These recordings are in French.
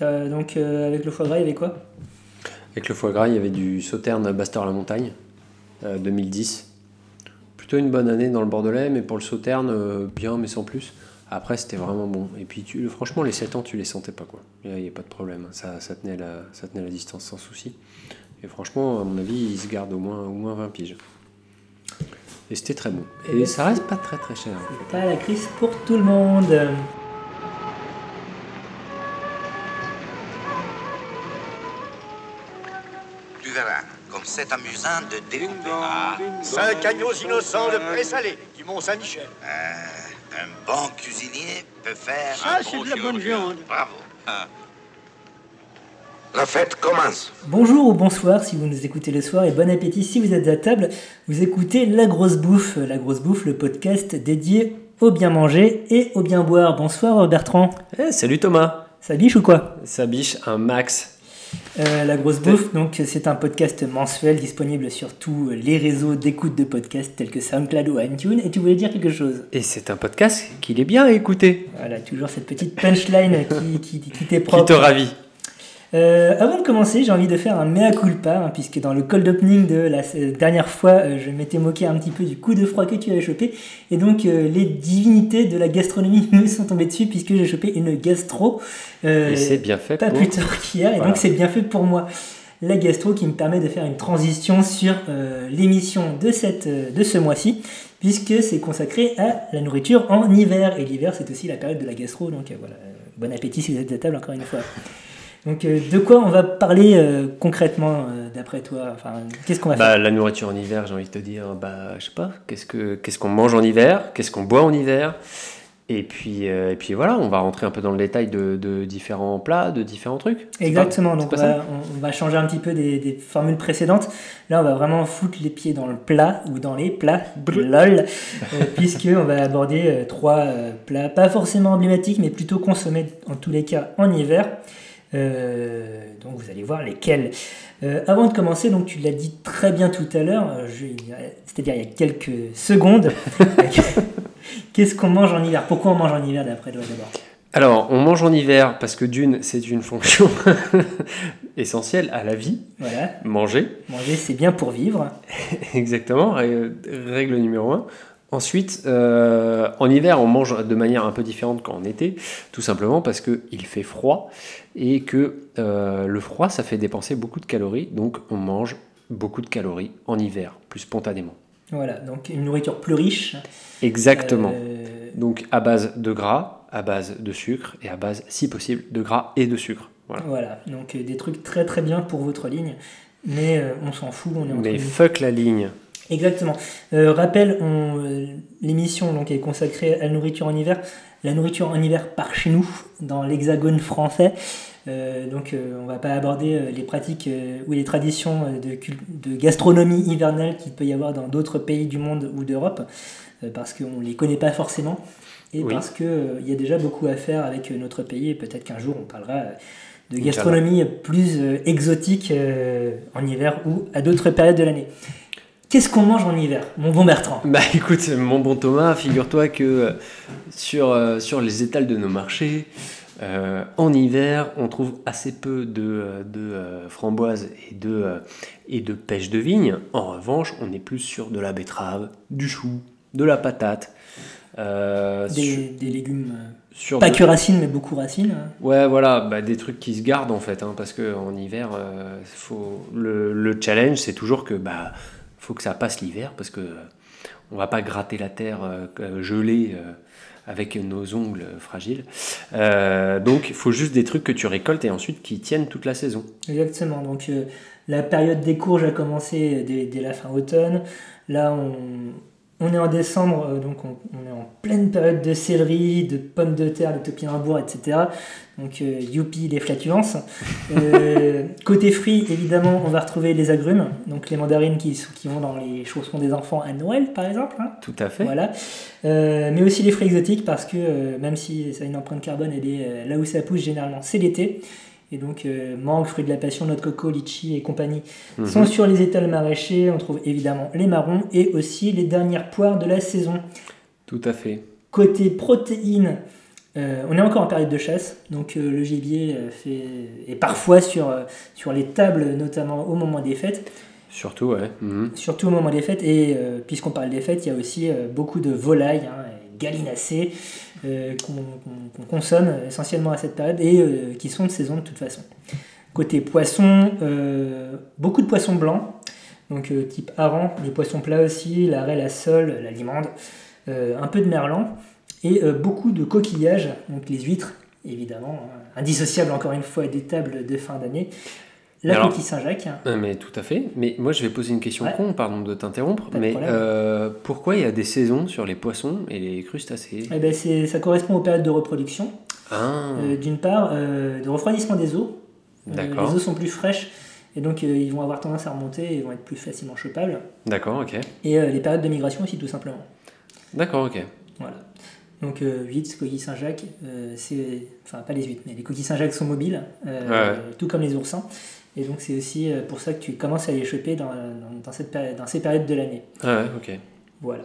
Donc euh, avec le foie gras, il y avait quoi? Avec le foie gras, il y avait du sauterne Bastor la montagne, euh, 2010. Plutôt une bonne année dans le Bordelais, mais pour le sauterne, euh, bien, mais sans plus. Après, c'était vraiment bon. Et puis, tu, franchement, les 7 ans, tu les sentais pas, quoi. Il n'y a, pas de problème. Ça, ça, tenait la, ça tenait la distance sans souci. Et franchement, à mon avis, ils se gardent au moins, au moins 20 piges. Et c'était très bon. Et Et ça reste pas très très cher. en fait. Pas la crise pour tout le monde. C'est amusant de découper. Ah, Cinq agneaux innocents de présalé du Mont-Saint-Michel. euh, un bon cuisinier peut faire. Ça, un c'est bon de la bonne viande. Bravo. Ah. La fête commence. Bonjour ou bonsoir si vous nous écoutez le soir et bon appétit si vous êtes à table. Vous écoutez La Grosse Bouffe, La Grosse Bouffe, le podcast dédié au bien manger et au bien boire. Bonsoir Bertrand. Eh, salut Thomas Ça biche ou quoi? Ça biche un max. Euh, La Grosse Bouffe, donc c'est un podcast mensuel disponible sur tous les réseaux d'écoute de podcasts tels que SoundCloud ou iTunes. Et tu voulais dire quelque chose? Et c'est un podcast qu'il est bien à écouter. Voilà, toujours cette petite punchline qui, qui, qui t'est Qui propre. te ravit. Euh, avant de commencer, j'ai envie de faire un mea culpa, hein, puisque dans le cold opening de la euh, dernière fois, euh, je m'étais moqué un petit peu du coup de froid que tu avais chopé, et donc euh, les divinités de la gastronomie me sont tombées dessus, puisque j'ai chopé une gastro, Et c'est bien fait pas pour... plus tard qu'hier, et Voilà. donc c'est bien fait pour moi. La gastro qui me permet de faire une transition sur l'émission de, cette, de ce mois-ci, puisque c'est consacré à la nourriture en hiver, et l'hiver c'est aussi la période de la gastro, donc voilà, bon appétit si vous êtes à table encore une fois. Donc euh, de quoi on va parler euh, concrètement euh, d'après toi? Enfin, qu'est-ce qu'on va Bah, faire? la nourriture en hiver, j'ai envie de te dire, bah, je sais pas, qu'est-ce que qu'est-ce qu'on mange en hiver, qu'est-ce qu'on boit en hiver, et puis et puis voilà, on va rentrer un peu dans le détail de, de différents plats, de différents trucs. Exactement, pas- donc on va, on- on changer un petit peu des, des formules précédentes. Là, on va vraiment foutre les pieds dans le plat ou dans les plats, lol, euh, puisqu'on va aborder trois plats, pas forcément emblématiques, mais plutôt consommés en tous les cas en hiver. Euh, donc vous allez voir lesquels. Euh, avant de commencer, donc tu l'as dit très bien tout à l'heure, euh, c'est-à-dire il y a quelques secondes. Qu'est-ce qu'on mange en hiver? Pourquoi on mange en hiver d'après toi d'abord? Alors, on mange en hiver parce que d'une, c'est une fonction essentielle à la vie, Voilà, manger, manger c'est bien pour vivre. exactement, règle numéro un. Ensuite, euh, en hiver, on mange de manière un peu différente qu'en été, tout simplement parce qu'il fait froid et que euh, le froid, ça fait dépenser beaucoup de calories, donc on mange beaucoup de calories en hiver, plus spontanément. Voilà, donc une nourriture plus riche. Exactement. Euh, Donc à base de gras, à base de sucre et à base, si possible, de gras et de sucre. Voilà. Voilà, donc des trucs très très bien pour votre ligne, mais on s'en fout, on est entre Mais fuck la ligne. Exactement. Euh, rappel, on, euh, l'émission donc est consacrée à la nourriture en hiver. La nourriture en hiver par chez nous, dans l'hexagone français. Euh, donc on va pas aborder les pratiques ou les traditions de, gastronomie hivernale qu'il peut y avoir dans d'autres pays du monde ou d'Europe, parce qu'on les connaît pas forcément. Et Oui. parce qu'il y a déjà beaucoup à faire avec notre pays, et peut-être qu'un jour on parlera de gastronomie plus exotique en hiver ou à d'autres périodes de l'année. Qu'est-ce qu'on mange en hiver, mon bon Bertrand? Bah écoute, mon bon Thomas, figure-toi que euh, sur, euh, sur les étals de nos marchés, euh, en hiver, on trouve assez peu de, de euh, framboises et de, euh, et de pêche de vigne. En revanche, on est plus sur de la betterave, du chou, de la patate. des, sur, des légumes, sur pas de- que racines, mais beaucoup racines. hein. Ouais, voilà, bah, des trucs qui se gardent en fait, hein, parce que en hiver, faut le, le challenge, c'est toujours que bah faut que ça passe l'hiver, parce que euh, on va pas gratter la terre euh, euh, gelée avec nos ongles fragiles. Donc, il faut juste des trucs que tu récoltes et ensuite qui tiennent toute la saison. Exactement. Donc la période des courges a commencé dès, dès la fin automne. Là, on, on est en décembre, euh, donc on, on est en pleine période de céleri, de pommes de terre, de topinambour, etc. Donc euh, youpi les flatulences. Euh, côté fruits, évidemment, on va retrouver les agrumes, donc les mandarines qui, vont dans les chaussons des enfants à Noël, par exemple. hein. Tout à fait. Voilà. Euh, mais aussi les fruits exotiques parce que même si ça a une empreinte carbone, elle est, là où ça pousse généralement, c'est l'été. Et donc euh, mangue, fruits de la passion, noix de coco, litchi et compagnie Mhm. sont sur les étals maraîchers. On trouve évidemment les marrons et aussi les dernières poires de la saison. Tout à fait. Côté protéines, Euh, on est encore en période de chasse, donc euh, le gibier fait, est parfois sur, sur les tables, notamment au moment des fêtes. Surtout, ouais. Mhm. Surtout au moment des fêtes, et puisqu'on parle des fêtes, il y a aussi beaucoup de volailles, hein, gallinacées, euh, qu'on consomme essentiellement à cette période et euh, qui sont de saison de toute façon. Côté poisson, euh, beaucoup de poissons blancs, donc type hareng, les poissons plats aussi, la raie, la sole, la limande, un peu de merlan, et beaucoup de coquillages, donc les huîtres, évidemment, hein, indissociables encore une fois des tables de fin d'année. La Alors- coquille Saint-Jacques. Euh, Mais tout à fait. Mais moi, je vais poser une question Ouais. con, pardon de t'interrompre. Mais euh, pourquoi il y a des saisons sur les poissons et les crustacés? Eh ben, c'est- ça correspond aux périodes de reproduction. Ah, Euh, D'une part, euh, de refroidissement des eaux. D'accord. les eaux sont plus fraîches et donc ils vont avoir tendance à remonter et vont être plus facilement chopables. d'accord, ok. Et les périodes de migration aussi, tout simplement. D'accord, ok. Voilà. Donc euh, huîtres, coquilles Saint-Jacques, euh, c'est... Enfin, pas les huîtres, mais les coquilles Saint-Jacques sont mobiles, euh, ouais. tout comme les oursins. Et donc c'est aussi euh, pour ça que tu commences à les choper dans, dans, dans cette dans ces périodes de l'année. Ah ouais, ok. Voilà.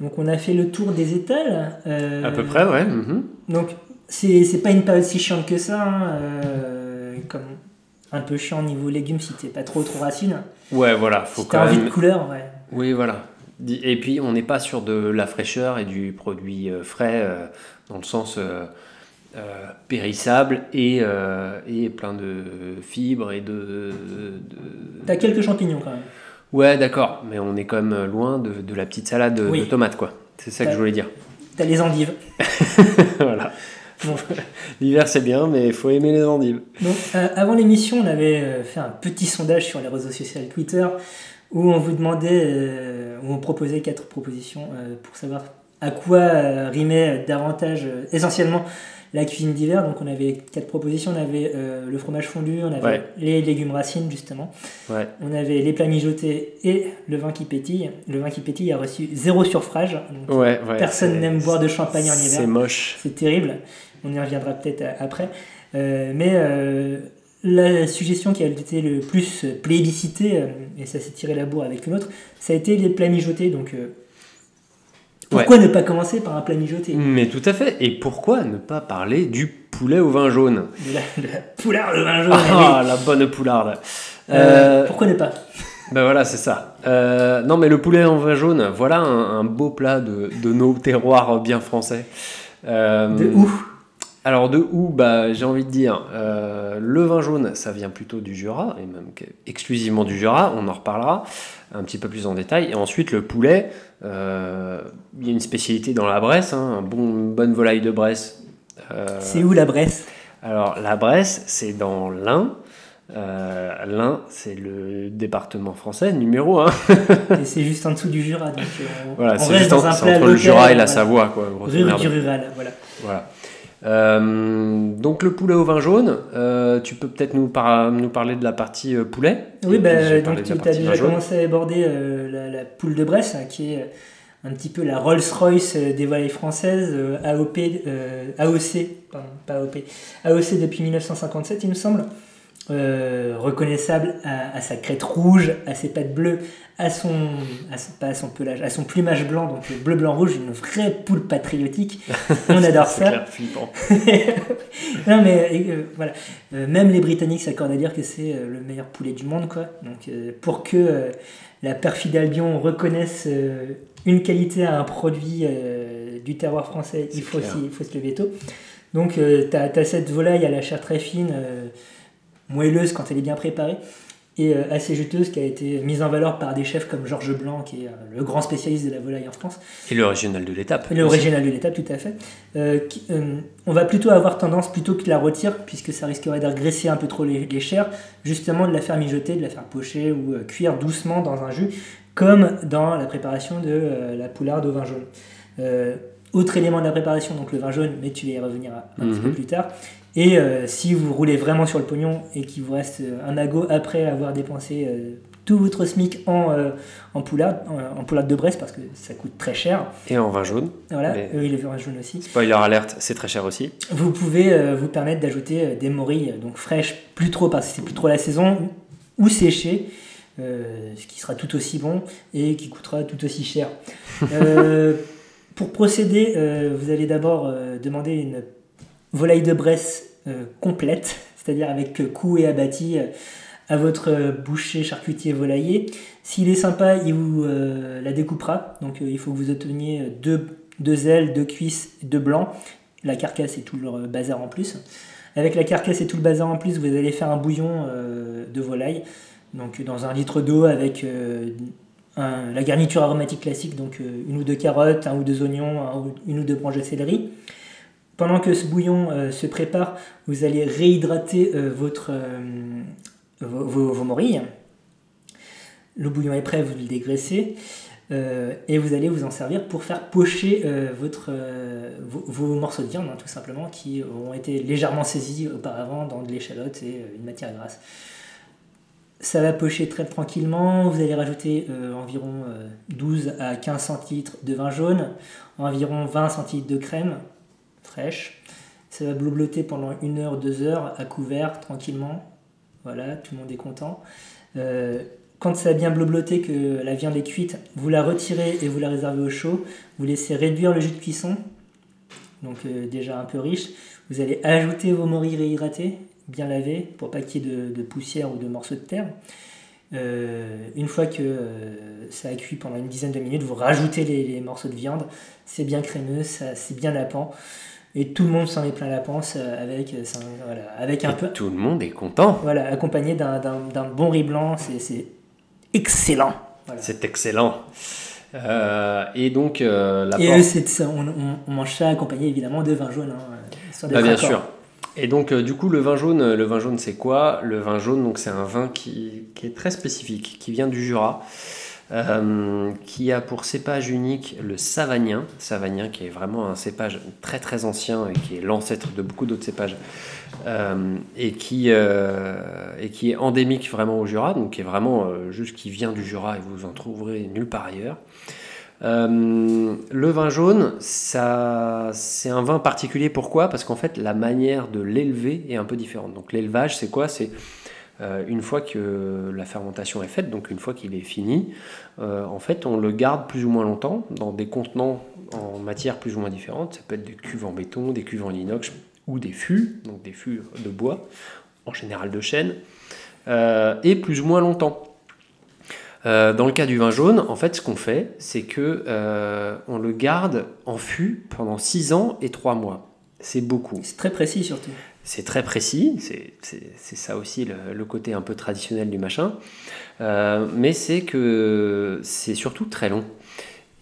Donc on a fait le tour des étals. euh, À peu près, ouais. mhm. Donc, c'est c'est pas une période si chiante que ça, hein, euh, comme un peu chiant niveau légumes si t'es pas trop trop racine. Ouais, voilà. Faut si quand t'as envie même. de couleur, ouais. Oui, voilà. Et puis, on n'est pas sur de la fraîcheur et du produit frais euh, dans le sens euh, périssable et, euh, et plein de fibres et de. de- T'as quelques champignons quand même. Ouais, d'accord. Mais on est quand même loin de, de la petite salade de, Oui. de tomates, quoi. C'est ça que je voulais dire. T'as les endives. voilà. Bon. L'hiver, c'est bien, mais il faut aimer les endives. Donc, euh, avant l'émission, on avait fait un petit sondage sur les réseaux sociaux Twitter où on vous demandait, où on proposait quatre propositions pour savoir à quoi rimait davantage, essentiellement, la cuisine d'hiver. Donc, on avait quatre propositions. On avait euh, le fromage fondu, on avait Ouais. les légumes racines, justement. Ouais. On avait les plats mijotés et le vin qui pétille. Le vin qui pétille a reçu zéro surfrage. donc Ouais, ouais. Personne c'est- n'aime boire de champagne en C'est hiver. moche. C'est terrible. On y reviendra peut-être euh, après. Euh, mais euh, la suggestion qui a été le plus plébiscitée, et ça s'est tiré la bourre avec une autre, ça a été les plats mijotés. Donc, pourquoi ne pas commencer par un plat mijoté Mais tout à fait. Et pourquoi ne pas parler du poulet au vin jaune de la, de la poularde de vin jaune. Ah, oui. la bonne poularde. Euh, Euh, pourquoi ne pas Ben voilà, c'est ça. Euh, non, mais le poulet en vin jaune, voilà un, un beau plat de, de nos terroirs bien français. De où Alors de où bah, J'ai envie de dire, euh, le vin jaune, ça vient plutôt du Jura, et même exclusivement du Jura, on en reparlera un petit peu plus en détail. Et ensuite, le poulet, euh, il y a une spécialité dans la Bresse, hein, un bon, une bonne volaille de Bresse. Euh, C'est où la Bresse? Alors, la Bresse, c'est dans l'Ain. L'Ain, c'est le département français numéro 1. Et c'est juste en dessous du Jura. Donc, on, Voilà, c'est juste en- un entre le Jura et la voilà. Savoie, quoi. Rue du rural, voilà. Voilà. Euh, donc le poulet au vin jaune, euh, tu peux peut-être nous, par- nous parler de la partie euh, poulet? Oui, bah, donc tu as déjà commencé à aborder la, la poule de Bresse, hein, qui est un petit peu la Rolls-Royce des volailles françaises, AOP, AOC, pardon, pas AOP, AOC depuis 1957, il me semble. Euh, reconnaissable à, à sa crête rouge, à ses pattes bleues, à son, à son- pas à son pelage, à son plumage blanc, donc bleu, blanc, rouge, une vraie poule patriotique. On adore ça. clair, flippant. non mais euh, voilà, Euh, même les Britanniques s'accordent à dire que c'est le meilleur poulet du monde quoi. Donc pour que la perfide Albion reconnaisse une qualité à un produit du terroir français, il faut, aussi, il faut se lever tôt. Donc tu as, cette volaille à la chair très fine, moelleuse quand elle est bien préparée, et euh, assez juteuse qui a été mise en valeur par des chefs comme Georges Blanc, qui est euh, le grand spécialiste de la volaille en France. Et le régional de l'étape. Le aussi. régional de l'étape, tout à fait. Euh, qui- euh, on va plutôt avoir tendance, plutôt que de la retire, puisque ça risquerait d'agresser un peu trop les, les chairs, justement de la faire mijoter, de la faire pocher ou euh, cuire doucement dans un jus, comme dans la préparation de la poularde au vin jaune. Autre élément de la préparation, donc le vin jaune, mais tu vas y revenir un petit Mhm. peu plus tard. Et euh, si vous roulez vraiment sur le pognon et qu'il vous reste euh, un agot après avoir dépensé euh, tout votre SMIC en, euh, en, poularde, en, en poularde de Brest, parce que ça coûte très cher, Et en vin jaune. voilà, oui, le vin jaune aussi. Spoiler alerte, c'est très cher aussi. Vous pouvez vous permettre d'ajouter des morilles donc fraîches, plus trop parce que c'est plus trop la saison, ou séchées, ce qui sera tout aussi bon et qui coûtera tout aussi cher. Pour procéder, vous allez d'abord demander une volaille de Bresse euh, complète, c'est-à-dire avec euh, cou et abattis euh, à votre boucher charcutier volailler. S'il est sympa, il vous la découpera. Donc il faut que vous obteniez deux, ailes, deux cuisses, deux blancs. La carcasse et tout le bazar en plus. Avec la carcasse et tout le bazar en plus, vous allez faire un bouillon de volaille. Donc dans un litre d'eau avec la garniture aromatique classique, donc une ou deux carottes, un ou deux oignons, une ou deux branches de céleri. Pendant que ce bouillon euh, se prépare, vous allez réhydrater euh, votre, euh, vos, morilles. Le bouillon est prêt, vous le dégraissez. et vous allez vous en servir pour faire pocher votre, vos, morceaux de viande, hein, tout simplement, qui ont été légèrement saisis auparavant dans de l'échalote et une matière grasse. Ça va pocher très tranquillement. Vous allez rajouter environ euh, 12 à 15 centilitres de vin jaune, environ 20 centilitres de crème fraîche. Ça va blobloter pendant une heure, deux heures à couvert, tranquillement. Voilà, tout le monde est content. Euh, quand ça a bien blobloté, que la viande est cuite, vous la retirez et vous la réservez au chaud. Vous laissez réduire le jus de cuisson, donc euh, déjà un peu riche. Vous allez ajouter vos morilles réhydratées, bien lavées, pour pas qu'il y ait de, poussière ou de morceaux de terre. Euh, une fois que ça a cuit pendant une dizaine de minutes, vous rajoutez les, les morceaux de viande. C'est bien crémeux, c'est bien lapant. Et tout le monde s'en est plein la panse euh, avec, euh, voilà, avec un Et peu, Tout le monde est content. voilà, accompagné d'un, bon riz blanc. C'est, excellent. Voilà. C'est excellent. Euh, et donc, euh, la Et porte- on, on- on mange ça accompagné évidemment de vin jaune. Hein, Bah, bien sûr. Et donc, euh, du coup, le vin jaune, le vin jaune, c'est quoi? Le vin jaune, donc, c'est un vin qui, qui est très spécifique, qui vient du Jura, euh, qui a pour cépage unique le savagnin, savagnin qui est vraiment un cépage très très ancien et qui est l'ancêtre de beaucoup d'autres cépages, euh, et qui euh, et qui est endémique vraiment au Jura, donc qui est vraiment juste qui vient du Jura et vous en trouverez nulle part ailleurs. Le vin jaune, c'est un vin particulier. Pourquoi? Parce qu'en fait, la manière de l'élever est un peu différente. Donc, l'élevage, c'est quoi? C'est euh, une fois que la fermentation est faite, donc une fois qu'il est fini, euh, en fait, on le garde plus ou moins longtemps dans des contenants en matière plus ou moins différentes. Ça peut être des cuves en béton, des cuves en inox ou des fûts, donc des fûts de bois, en général de chêne, euh, et plus ou moins longtemps. Dans le cas du vin jaune, en fait, ce qu'on fait, c'est que on le garde en fût pendant 6 ans et 3 mois. C'est beaucoup. C'est très précis surtout. C'est très précis, c'est- ça aussi le, côté un peu traditionnel du machin. Euh, mais c'est que c'est surtout très long.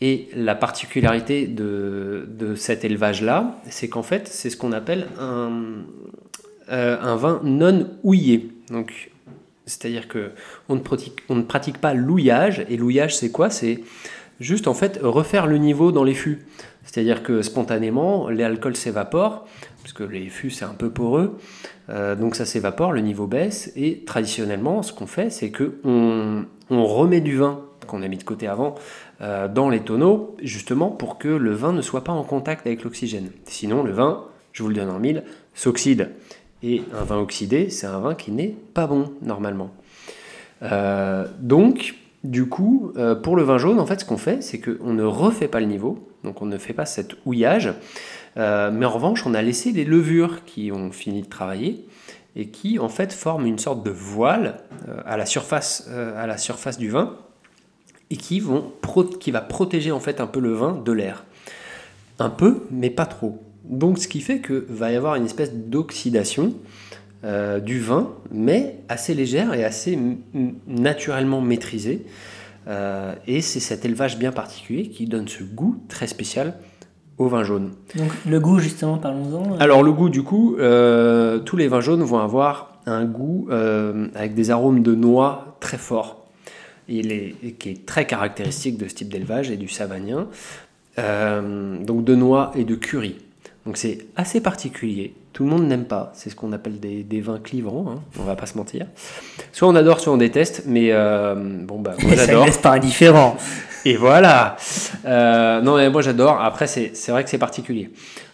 Et la particularité de, cet élevage-là, c'est qu'en fait, c'est ce qu'on appelle un, euh, un vin non houillé. Donc, c'est-à-dire que on ne, pratique, on ne pratique pas l'ouillage. Et l'ouillage, c'est quoi? C'est juste en fait refaire le niveau dans les fûts. C'est-à-dire que spontanément, l'alcool s'évapore, parce que les fûts c'est un peu poreux, euh, donc ça s'évapore, le niveau baisse, et traditionnellement, ce qu'on fait, c'est que on, on remet du vin qu'on a mis de côté avant euh, dans les tonneaux, justement pour que le vin ne soit pas en contact avec l'oxygène. Sinon, le vin, je vous le donne en mille, s'oxyde. Et un vin oxydé, c'est un vin qui n'est pas bon normalement. Euh, donc, du coup, euh, pour le vin jaune, en fait, ce qu'on fait, c'est qu'on ne refait pas le niveau, donc on ne fait pas cet houillage, euh, mais en revanche, on a laissé les levures qui ont fini de travailler et qui, en fait, forment une sorte de voile euh, à, la surface, du vin et qui, qui va protéger en fait un peu le vin de l'air. Un peu, mais pas trop. Donc, ce qui fait que va y avoir une espèce d'oxydation euh, du vin, mais assez légère et assez naturellement maîtrisée. Euh, et c'est cet élevage bien particulier qui donne ce goût très spécial au vin jaune. Donc le goût justement, parlons-en. Alors le goût du coup, euh, tous les vins jaunes vont avoir un goût avec des arômes de noix très forts. Il est, et qui est très caractéristique de ce type d'élevage et du savagnin. Donc de noix et de curry. Donc c'est assez particulier. Tout le monde n'aime pas. C'est ce qu'on appelle des, des vins clivants. Hein, on va pas se mentir. Soit on adore, soit on déteste. Mais euh, bon bah moi Mais ça j'adore. laisse pas indifférent. Et voilà. Euh, non, mais moi j'adore. Après, c'est vrai que c'est particulier.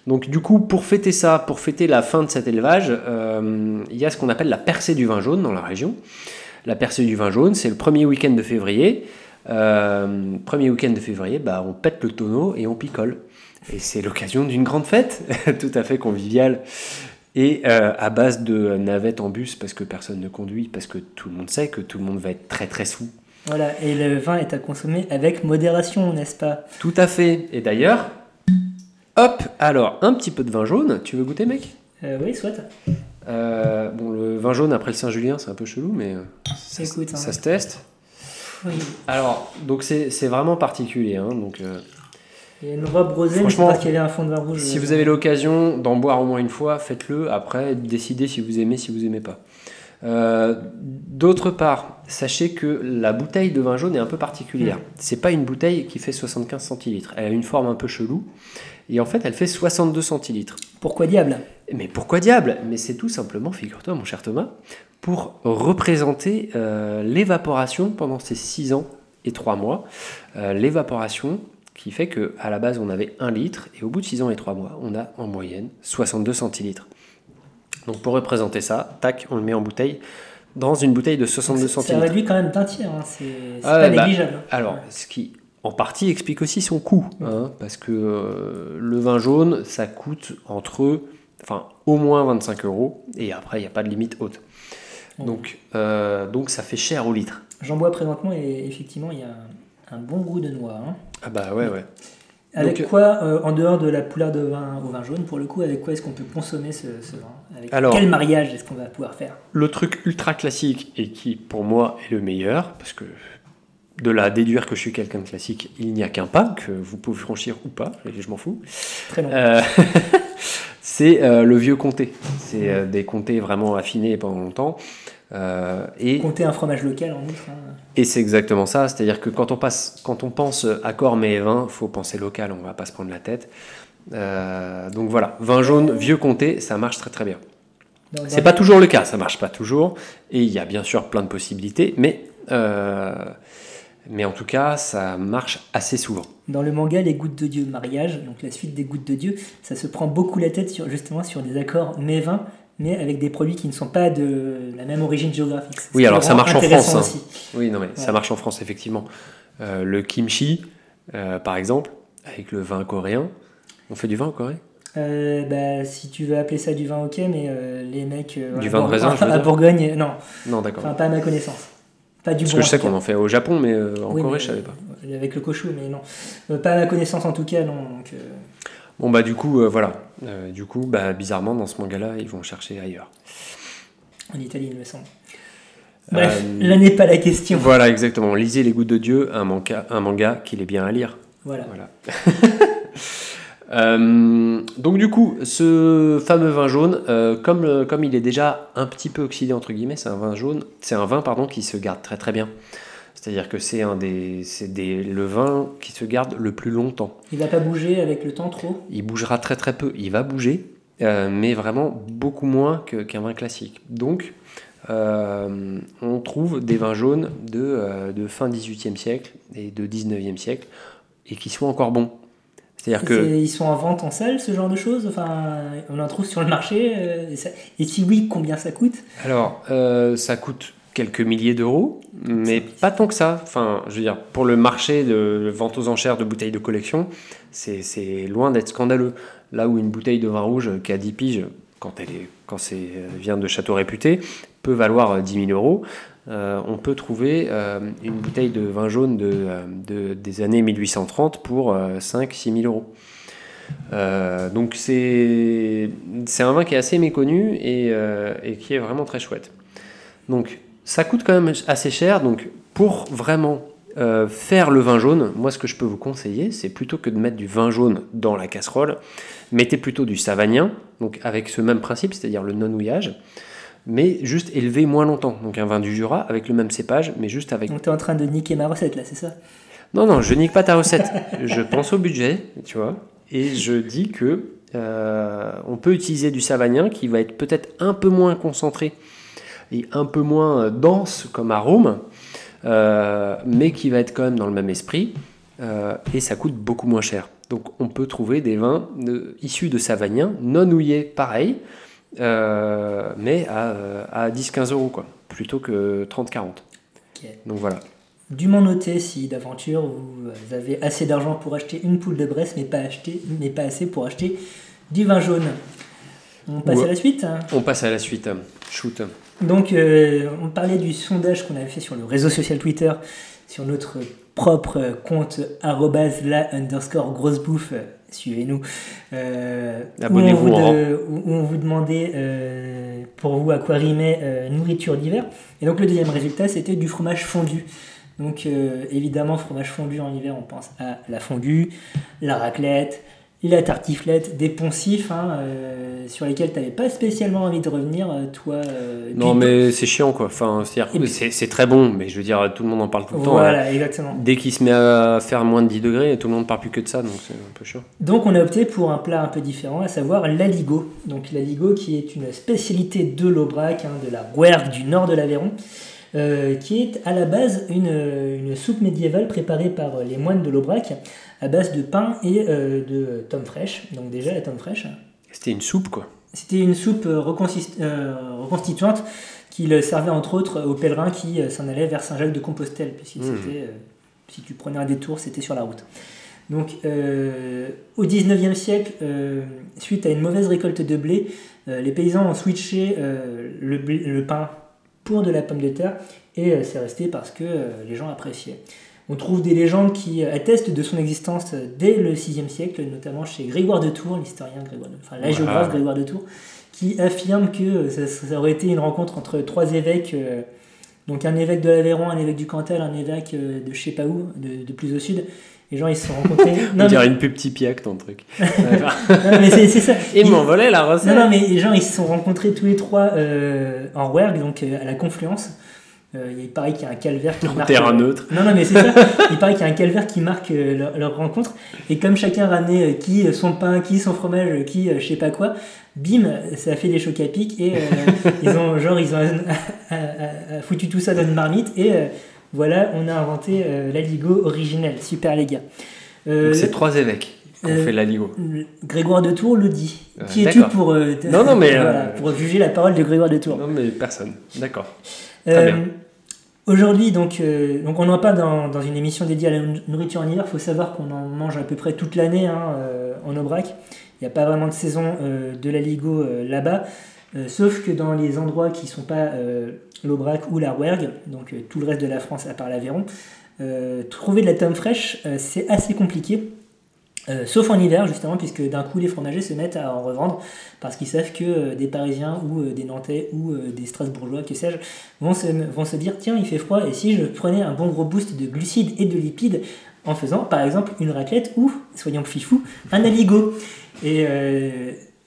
Donc du coup, pour fêter ça, pour fêter la fin de cet élevage, euh, il y a ce qu'on appelle la percée du vin jaune dans la région. La percée du vin jaune, c'est le premier week-end de février. Premier week-end de février, bah, on pète le tonneau et on picole. Et c'est l'occasion d'une grande fête, tout à fait conviviale. Et euh, à base de navettes en bus, parce que personne ne conduit, parce que tout le monde sait que tout le monde va être très très sous. Voilà, et le vin est à consommer avec modération, n'est-ce pas? Tout à fait. Et d'ailleurs, hop, alors un petit peu de vin jaune. Tu veux goûter, mec? Euh, Oui, soit. Euh, Bon, le vin jaune après le Saint-Julien, c'est un peu chelou, mais ça, Écoute, hein. ça se teste. Oui. Alors, donc c'est c'est vraiment particulier. hein, donc, euh, Il y a une robe rosée, Franchement, parce qu'il y avait un fond de vin rouge. Si vous avez l'occasion d'en boire au moins une fois, faites-le. Après, décidez si vous aimez, si vous aimez pas. Euh, D'autre part, sachez que la bouteille de vin jaune est un peu particulière. Mm. C'est pas une bouteille qui fait 75 centilitres. Elle a une forme un peu chelou. Et en fait, elle fait 62 centilitres. Pourquoi diable? Mais pourquoi diable? Mais c'est tout simplement, figure-toi, mon cher Thomas, pour représenter euh, l'évaporation pendant ces 6 ans et 3 mois. Euh, l'évaporation qui fait que à la base, on avait 1 litre, et au bout de 6 ans et 3 mois, on a en moyenne 62 centilitres. Donc pour représenter ça, tac, on le met en bouteille, dans une bouteille de 62 Ça centilitres. réduit quand même d'un tiers, hein, c'est Ah pas bah, négligeable. hein. Alors, Ouais. ce qui en partie explique aussi son coût, hein, parce que euh, le vin jaune, ça coûte entre, enfin, au moins 25 euros, et après, il n'y a pas de limite haute. Donc, euh, donc, ça fait cher au litre. J'en bois présentement et effectivement, il y a un, bon goût de noix. hein. Ah bah ouais, ouais. Avec Donc, quoi, euh, en dehors de la poulard de vin au vin jaune, pour le coup, avec quoi est-ce qu'on peut consommer ce, ce vin? Avec Alors- quel mariage est-ce qu'on va pouvoir faire? Le truc ultra classique, et qui pour moi est le meilleur, parce que de là à déduire que je suis quelqu'un de classique, il n'y a qu'un pas, que vous pouvez franchir ou pas, et je m'en fous. Très long. Euh, c'est euh, le vieux comté. C'est euh, des comtés vraiment affinés pendant longtemps. Euh, et Compter un fromage local en outre. hein. et c'est exactement ça. C'est-à-dire que quand on, passe, quand on pense accord mais vin, faut penser local, on va pas se prendre la tête. Euh, donc voilà, vin jaune, vieux comté, ça marche très très bien. C'est pas toujours le cas, ça marche pas toujours. Et il y a bien sûr plein de possibilités, mais, euh, mais en tout cas, ça marche assez souvent. Dans le manga Les Gouttes de Dieu mariage, donc la suite des Gouttes de Dieu, ça se prend beaucoup la tête sur justement sur des accords mais vins, mais avec des produits qui ne sont pas de la même origine géographique. Oui, alors ça marche en France, hein. Oui, non, mais ça marche en France, effectivement. Euh, le kimchi, euh, par exemple, avec le vin coréen. On fait du vin en Corée? Euh, bah, si tu veux appeler ça du vin, ok, mais les mecs. Du vin de raisin, À. Bourgogne, non, Non, d'accord. enfin pas à ma connaissance. Pas du Parce bon. que je sais qu'on en fait au Japon, mais en Oui, Corée, mais, je savais pas. Avec le cochon, mais non. Pas à ma connaissance en tout cas, non. Donc, Bon, bah, du coup, euh, voilà. Euh, du coup, bah, bizarrement, dans ce manga-là, ils vont chercher ailleurs. en Italie, il me semble. Bref, Euh, là n'est pas la question. Voilà, exactement. Lisez Les Gouttes de Dieu, un manga, un manga qu'il est bien à lire. Voilà. Voilà. Donc du coup, ce fameux vin jaune, comme, comme il est déjà un petit peu oxydé entre guillemets, c'est un vin jaune, c'est un vin pardon qui se garde très très bien. C'est-à-dire que c'est un des, des, le vin qui se garde le plus longtemps. Il va pas bouger avec le temps trop? Il bougera très très peu, il va bouger, euh, mais vraiment beaucoup moins qu'un vin classique. Donc, euh, on trouve des vins jaunes de, euh, de fin 18e siècle et de 19e siècle, et qui sont encore bons. C'est-à-dire que... Ils sont en vente en salle, ce genre de choses? Enfin, on en trouve sur le marché euh, et, ça- et si oui, combien ça coûte? Alors, euh, ça coûte quelques milliers d'euros, mais pas tant que ça. Enfin, je veux dire, pour le marché de vente aux enchères de bouteilles de collection, c'est loin d'être scandaleux. Là où une bouteille de vin rouge qui a 10 piges, quand elle est, quand euh, vient de château réputé, peut valoir euh, 10 000 euros. Euh, on peut trouver euh, une bouteille de vin jaune de, euh, de- des années 1830 pour 5-6 000 euros. Euh, donc c'est c'est un vin qui est assez méconnu et, euh, et qui est vraiment très chouette. Donc ça coûte quand même assez cher. Donc pour vraiment euh, faire le vin jaune, moi ce que je peux vous conseiller, c'est plutôt que de mettre du vin jaune dans la casserole, mettez plutôt du savagnin, donc avec ce même principe, c'est-à-dire le non-houillage, mais juste élevé moins longtemps. Donc un vin du Jura avec le même cépage, mais juste avec Donc tu es en train de niquer ma recette là, c'est ça? Non, non, je nique pas ta recette. je pense au budget, tu vois, et je dis que euh, on peut utiliser du savagnin qui va être peut-être un peu moins concentré et un peu moins euh, dense comme arôme, euh, mais qui va être quand même dans le même esprit, euh, et ça coûte beaucoup moins cher. Donc on peut trouver des vins de- issus de savagnin, non houillés, pareil, euh, mais à, euh, à 10-15 euros, quoi, plutôt que 30-40. Ok. Donc voilà. dûment noter si d'aventure vous avez assez d'argent pour acheter une poule de Bresse, mais pas, acheter, mais pas assez pour acheter du vin jaune. On passe Ouais. à la suite. hein. On passe à la suite. Shoot. Donc, euh, on parlait du sondage qu'on avait fait sur le réseau social Twitter, sur notre propre compte la underscore grosse bouffe. euh, Suivez-nous. Euh, Abonnez-vous où- où on vous demandait euh, pour vous à quoi rimait nourriture d'hiver. Et donc, le deuxième résultat, c'était du fromage fondu. Donc, évidemment, fromage fondu en hiver, on pense à la fondue, la raclette, la tartiflette, des poncifs hein, euh, sur lesquels tu n'avais pas spécialement envie de revenir, euh, toi. euh, Non, mais c'est chiant quoi. Enfin, Et c'est très bon, mais je veux dire, tout le monde en parle tout le temps. hein. Voilà, exactement. Dès qu'il se met à faire moins de 10 degrés, tout le monde parle plus que de ça, donc c'est un peu chiant. Donc on a opté pour un plat un peu différent, à savoir l'aligot. Donc l'aligot qui est une spécialité de l'Aubrac, hein, de la Rouergue du nord de l'Aveyron, euh, qui est à la base une, une soupe médiévale préparée par les moines de l'Aubrac à base de pain et euh, de tomme fraîche. Donc déjà la tomme fraîche, C'était une soupe quoi. c'était une soupe euh, euh, reconstituante qu'il servait entre autres aux pèlerins qui s'en allaient vers Saint-Jacques-de-Compostelle, puisque Mmh. c'était, euh, si tu prenais un détour, c'était sur la route. Donc, euh, au 19e siècle, euh, suite à une mauvaise récolte de blé, euh, les paysans ont switché le, blé- le pain pour de la pomme de terre et c'est resté parce que les gens appréciaient. On trouve des légendes qui attestent de son existence dès le 6e siècle, notamment chez Grégoire de Tours, l'historien Grégoire de, enfin la Wow. géographe Grégoire de Tours, qui affirme que ça, ça aurait été une rencontre entre trois évêques, euh, donc un évêque de l'Aveyron, un évêque du Cantal, un évêque euh, de je sais pas où, de, de plus au sud. Les gens ils se sont rencontrés. On non, mais, dirait une pub Tipiac ton truc. non, mais c'est ça. Il Ils- m'envolait la recette. non, non, mais les gens ils se sont rencontrés tous les trois euh, en Rouergue, donc euh, à la confluence. Euh, il paraît qu'il y a un calvaire qui En marque. terrain euh, neutre. Non, non, mais c'est ça. Il paraît qu'il y a un calvaire qui marque euh, leur, leur rencontre. Et comme chacun ramenait euh, qui euh, son pain, qui son fromage, euh, qui euh, je sais pas quoi, bim, ça a fait des chocs à pic. Et euh, ils ont, genre, ils ont euh, euh, euh, foutu tout ça dans une marmite. Et euh, voilà, on a inventé euh, l'aligot originel. Super, les gars. Euh, c'est trois évêques qui ont euh, fait l'aligot. le- Grégoire de Tours le dit. Euh, qui es-tu pour, euh, Non, non, mais, voilà, euh, pour juger la parole de Grégoire de Tours Non mais personne. D'accord. Euh, Aujourd'hui, donc, euh, donc on en parle dans, dans une émission dédiée à la nou- nourriture en hiver. Il faut savoir qu'on en mange à peu près toute l'année hein, euh, en Aubrac. Il n'y a pas vraiment de saison de l'aligot euh, là-bas, sauf que dans les endroits qui ne sont pas l'Aubrac ou la Rouergue, donc tout le reste de la France à part l'Aveyron, trouver de la tome fraîche, c'est assez compliqué. Euh, sauf en hiver, justement, puisque d'un coup, les fromagers se mettent à en revendre parce qu'ils savent que euh, des Parisiens ou euh, des Nantais ou des Strasbourgeois, que sais-je, vont se, dire tiens, il fait froid, et si je prenais un bon gros boost de glucides et de lipides en faisant, par exemple, une raclette ou, soyons fifou, un aligot Et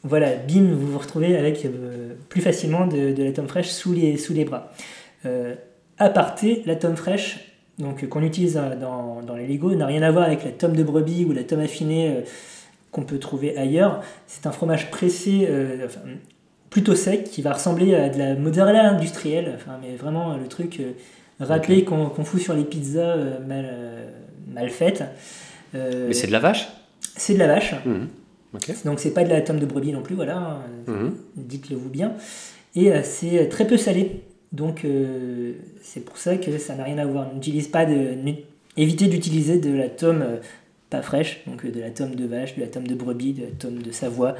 voilà, bim, vous vous retrouvez avec plus facilement de, la tome fraîche sous les, sous les bras. Aparté, la tome fraîche donc qu'on utilise euh, dans, dans les Lego n'a rien à voir avec la tome de brebis ou la tome affinée euh, qu'on peut trouver ailleurs. C'est un fromage pressé, euh, enfin, plutôt sec, qui va ressembler à de la mozzarella industrielle, enfin, mais vraiment euh, le truc euh, râpé qu'on fout sur les pizzas euh, mal, euh, mal faites. Euh, Mais c'est de la vache? c'est de la vache. Ok. donc c'est pas de la tome de brebis non plus, voilà, hein, Mhm. dites-le vous bien. Et euh, c'est très peu salé, donc euh, c'est pour ça que ça n'a rien à voir. N'utilise pas de, évitez d'utiliser de la tome euh, pas fraîche, donc euh, de la tome de vache, de la tome de brebis, de la tome de Savoie.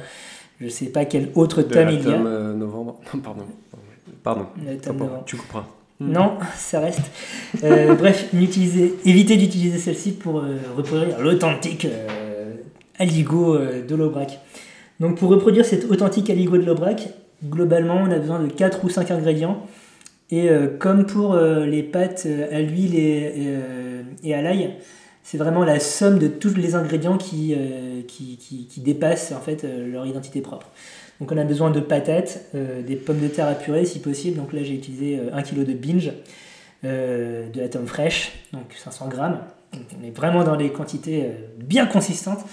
Je sais pas quelle autre De tome la il y a. tome, euh, novembre. Non, pardon. Pardon. La tome novembre. Tu couperas. Non, ça reste. Bref, évitez d'utiliser celle-ci pour reproduire l'authentique aligot euh, de l'Aubrac. Donc pour reproduire cet authentique aligot de l'Aubrac, globalement on a besoin de 4 ou 5 ingrédients. Et euh, comme pour euh, les pâtes euh, à l'huile et, à l'ail, c'est vraiment la somme de tous les ingrédients qui, qui, qui- qui dépassent en fait leur identité propre. Donc on a besoin de patates, des pommes de terre à purée si possible. Donc là j'ai utilisé 1 kg de binge, de la tome fraîche, donc 500 grammes. On est vraiment dans des quantités bien consistantes.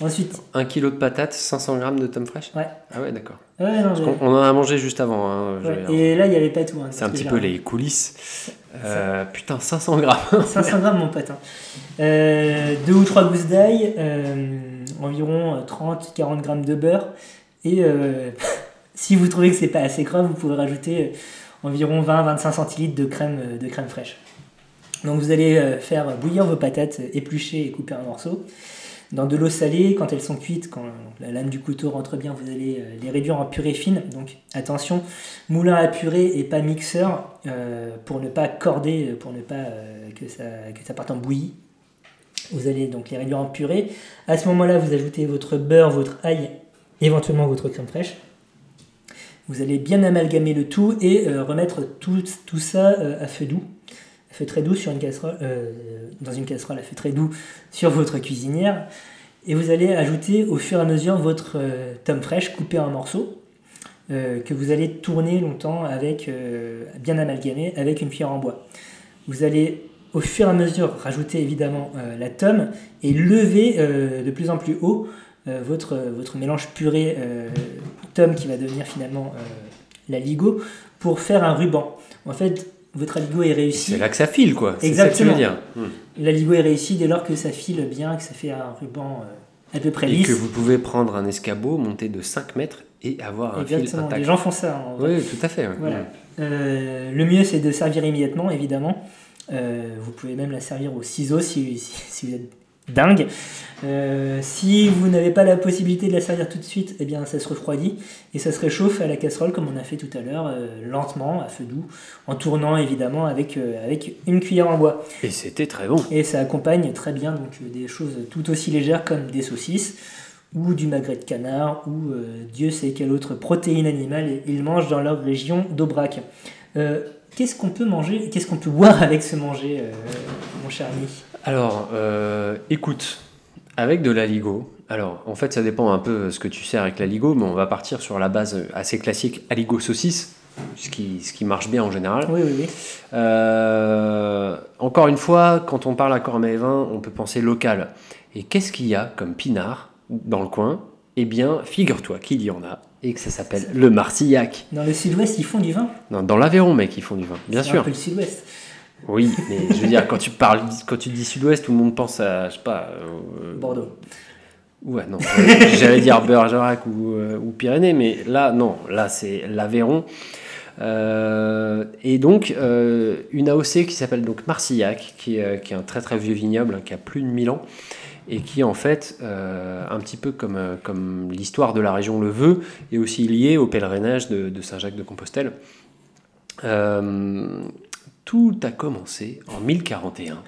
Ensuite, Un kilo de patates, 500 grammes de tomme fraîche Ouais. Ah ouais, d'accord. ouais, non, Parce j'ai- qu'on- On en a mangé juste avant. hein, ouais, et là il n'y avait pas tout. hein, C'est un petit peu les coulisses. Euh, putain, 500 grammes. 500 grammes mon pote. hein. Euh, deux ou trois gousses d'ail, euh, environ 30-40 grammes de beurre. Et euh, si vous trouvez que c'est pas assez gras, vous pouvez rajouter environ 20-25 centilitres de crème, de crème fraîche. Donc vous allez faire bouillir vos patates épluchées et couper en morceaux. Dans de l'eau salée, quand elles sont cuites, quand la lame du couteau rentre bien, vous allez euh, les réduire en purée fine. Donc attention, moulin à purée et pas mixeur euh, pour ne pas corder, pour ne pas euh, que, ça, parte en bouillie. Vous allez donc les réduire en purée. À ce moment-là, vous ajoutez votre beurre, votre ail, éventuellement votre crème fraîche. Vous allez bien amalgamer le tout et euh, remettre tout, ça euh, à feu doux, feu très doux sur une casserole, euh, dans une casserole à feu très doux sur votre cuisinière. Et vous allez ajouter au fur et à mesure votre euh, tome fraîche coupée en morceaux euh, que vous allez tourner longtemps avec euh, bien amalgamé avec une cuillère en bois. Vous allez au fur et à mesure rajouter évidemment la tome et lever de plus en plus haut votre, votre mélange purée euh, tome qui va devenir finalement euh, l'aligot pour faire un ruban. En fait, votre aligot est réussi. C'est là que ça file, quoi. Exactement. ça que tu veux dire. Hmm. L'aligot est réussi dès lors que ça file bien, que ça fait un ruban euh, à peu près Et lisse. que vous pouvez prendre un escabeau, monter de 5 mètres et avoir un fil Exactement. intact. Les gens font ça. en. Oui, tout à fait. ouais. Voilà. Hmm. Euh, le mieux, c'est de servir immédiatement, évidemment. Euh, vous pouvez même la servir au ciseau si, si, si vous êtes dingue. Euh, si vous n'avez pas la possibilité de la servir tout de suite, eh bien, ça se refroidit et ça se réchauffe à la casserole comme on a fait tout à l'heure, euh, lentement, à feu doux, en tournant évidemment avec, euh, avec une cuillère en bois. Et c'était très bon. Et ça accompagne très bien donc, des choses tout aussi légères comme des saucisses ou du magret de canard ou Dieu sait quelle autre protéine animale ils mangent dans leur région d'Aubrac. Qu'est-ce qu'on peut manger, qu'est-ce qu'on peut boire avec ce manger, euh, mon cher ami? Alors, euh, écoute, avec de l'aligot, alors en fait ça dépend un peu ce que tu sers avec l'aligot, mais on va partir sur la base assez classique aligot saucisse, ce qui, ce qui marche bien en général. Oui, oui, oui. Euh, encore une fois, quand on parle à Cormet-Vin, on peut penser local. Et qu'est-ce qu'il y a comme pinard dans le coin? Eh bien, figure-toi qu'il y en a, et que ça s'appelle le Marcillac. Dans le sud-ouest, ils font du vin. Non, dans l'Aveyron, mec, ils font du vin, bien sûr. Un peu le sud-ouest. Oui, mais je veux dire, quand tu parles, quand tu dis sud-ouest, tout le monde pense à, je sais pas, euh, Bordeaux. Ouais, non. J'allais dire Bergerac ou, euh, ou Pyrénées, mais là, non. Là, c'est l'Aveyron. Euh, et donc, une AOC qui s'appelle donc Marcillac, qui est, qui est un très très vieux vignoble, hein, qui a plus de 1000 ans, et qui, en fait, euh, un petit peu comme, euh, comme l'histoire de la région le veut, est aussi lié au pèlerinage de, de Saint-Jacques-de-Compostelle. Euh, tout a commencé en 1041.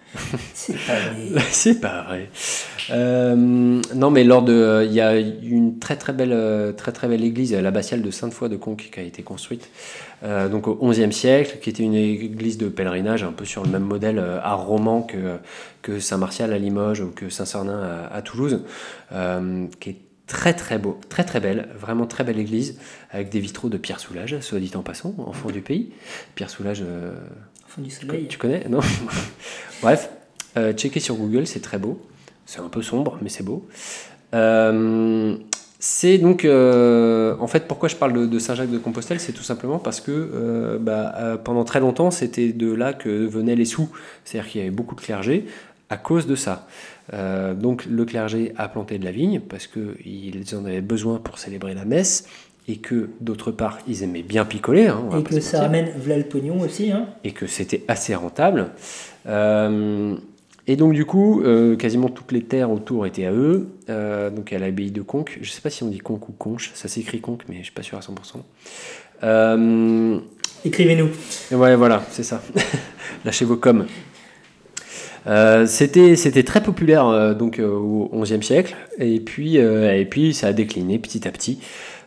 C'est pas vrai. C'est pas vrai. Euh, non, mais lors de, il y a une très très belle, euh, très très belle église, l'abbatiale de Sainte-Foy de Conques, qui a été construite euh, donc au XIe siècle, qui était une église de pèlerinage un peu sur le même modèle euh, art roman que que Saint-Martial à Limoges ou que Saint-Cernin à, à Toulouse, euh, qui est très très beau, très très belle, vraiment très belle église avec des vitraux de Pierre Soulages, soit dit en passant, enfant du pays. Pierre Soulages. euh, Du soleil. tu connais Non Bref, euh, checker sur Google, c'est très beau. C'est un peu sombre, mais c'est beau. Euh, c'est donc, euh, en fait, pourquoi je parle de, de Saint-Jacques-de-Compostelle, c'est tout simplement parce que euh, bah, pendant très longtemps, c'était de là que venaient les sous. C'est-à-dire qu'il y avait beaucoup de clergé à cause de ça. Donc le clergé a planté de la vigne parce qu'ils en avaient besoin pour célébrer la messe et que d'autre part, ils aimaient bien picoler. hein, on va Et que ça ramène v'là le pognon aussi. Hein. et que c'était assez rentable. Euh, et donc du coup, euh, quasiment toutes les terres autour étaient à eux, euh, donc à l'abbaye de Conques. Je sais pas si on dit Conques ou Conches, ça s'écrit Conques, mais je suis pas sûr à 100%. Euh, Écrivez-nous. et ouais, voilà, c'est ça. Lâchez vos coms. Euh, c'était c'était très populaire euh, donc euh, au XIe siècle et puis et puis ça a décliné petit à petit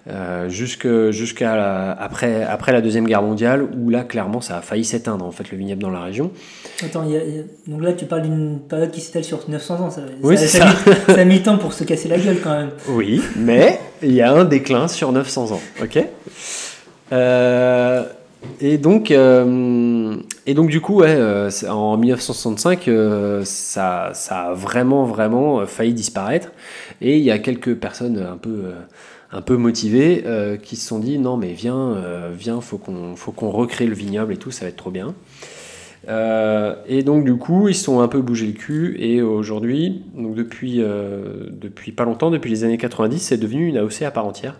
euh, jusque jusqu'à la- après après la deuxième guerre mondiale où là clairement ça a failli s'éteindre en fait le vignoble dans la région Attends, il y a- il y a- donc là tu parles d'une période qui s'étale sur 900 ans. Ça, Oui, ça, ça, ça. a mis- ça a mis le temps pour se casser la gueule quand même. Oui, mais il y a un déclin sur 900 ans, ok? Euh, et, donc, euh, et donc, du coup, ouais, euh, en 1965, euh, ça, ça a vraiment, vraiment failli disparaître. Et il y a quelques personnes un peu, un peu motivées euh, qui se sont dit non, mais viens, euh, viens, faut qu'on, faut qu'on recrée le vignoble et tout, ça va être trop bien. Euh, et donc du coup, ils sont un peu bougé le cul et aujourd'hui, donc depuis, depuis pas longtemps, depuis les années 90, c'est devenu une AOC à part entière.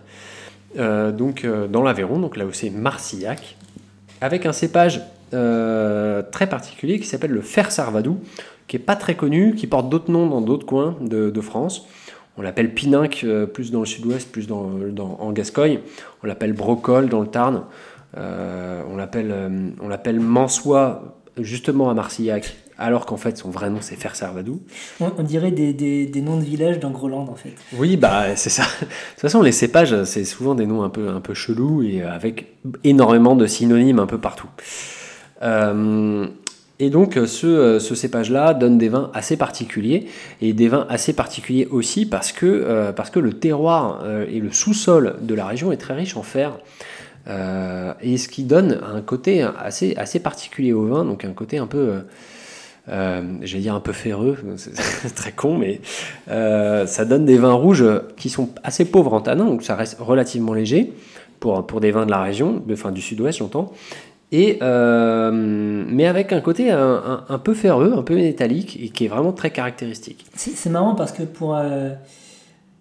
Donc dans l'Aveyron, donc l'AOC Marcillac. avec un cépage très particulier qui s'appelle le fer sarvadou, qui est pas très connu, qui porte d'autres noms dans d'autres coins de France. On l'appelle Pininque, euh, plus dans le sud-ouest, plus dans, dans- en Gascogne. On l'appelle Brocol dans le Tarn. Euh, on l'appelle euh, on l'appelle Mansois, justement à Marcillac, alors qu'en fait son vrai nom c'est Fer Sarvadou. On, on dirait des, des- des noms de villages dans Groland en fait. Oui, bah c'est ça. De toute façon, les cépages, c'est souvent des noms un peu, un peu chelous et avec énormément de synonymes un peu partout. Euh, et donc, euh, ce, euh, ce cépage-là donne des vins assez particuliers et des vins assez particuliers aussi parce que, euh, parce que le terroir et le sous-sol de la région est très riche en fer. Et ce qui donne un côté assez, assez particulier au vin, donc un côté un peu, j'allais dire un peu ferreux, c'est très con, mais ça donne des vins rouges qui sont assez pauvres en tanin, donc ça reste relativement léger pour, pour des vins de la région, enfin du sud-ouest j'entends, et, euh, mais avec un côté un, un- un peu ferreux, un peu métallique, et qui est vraiment très caractéristique. C'est marrant parce que pour, euh,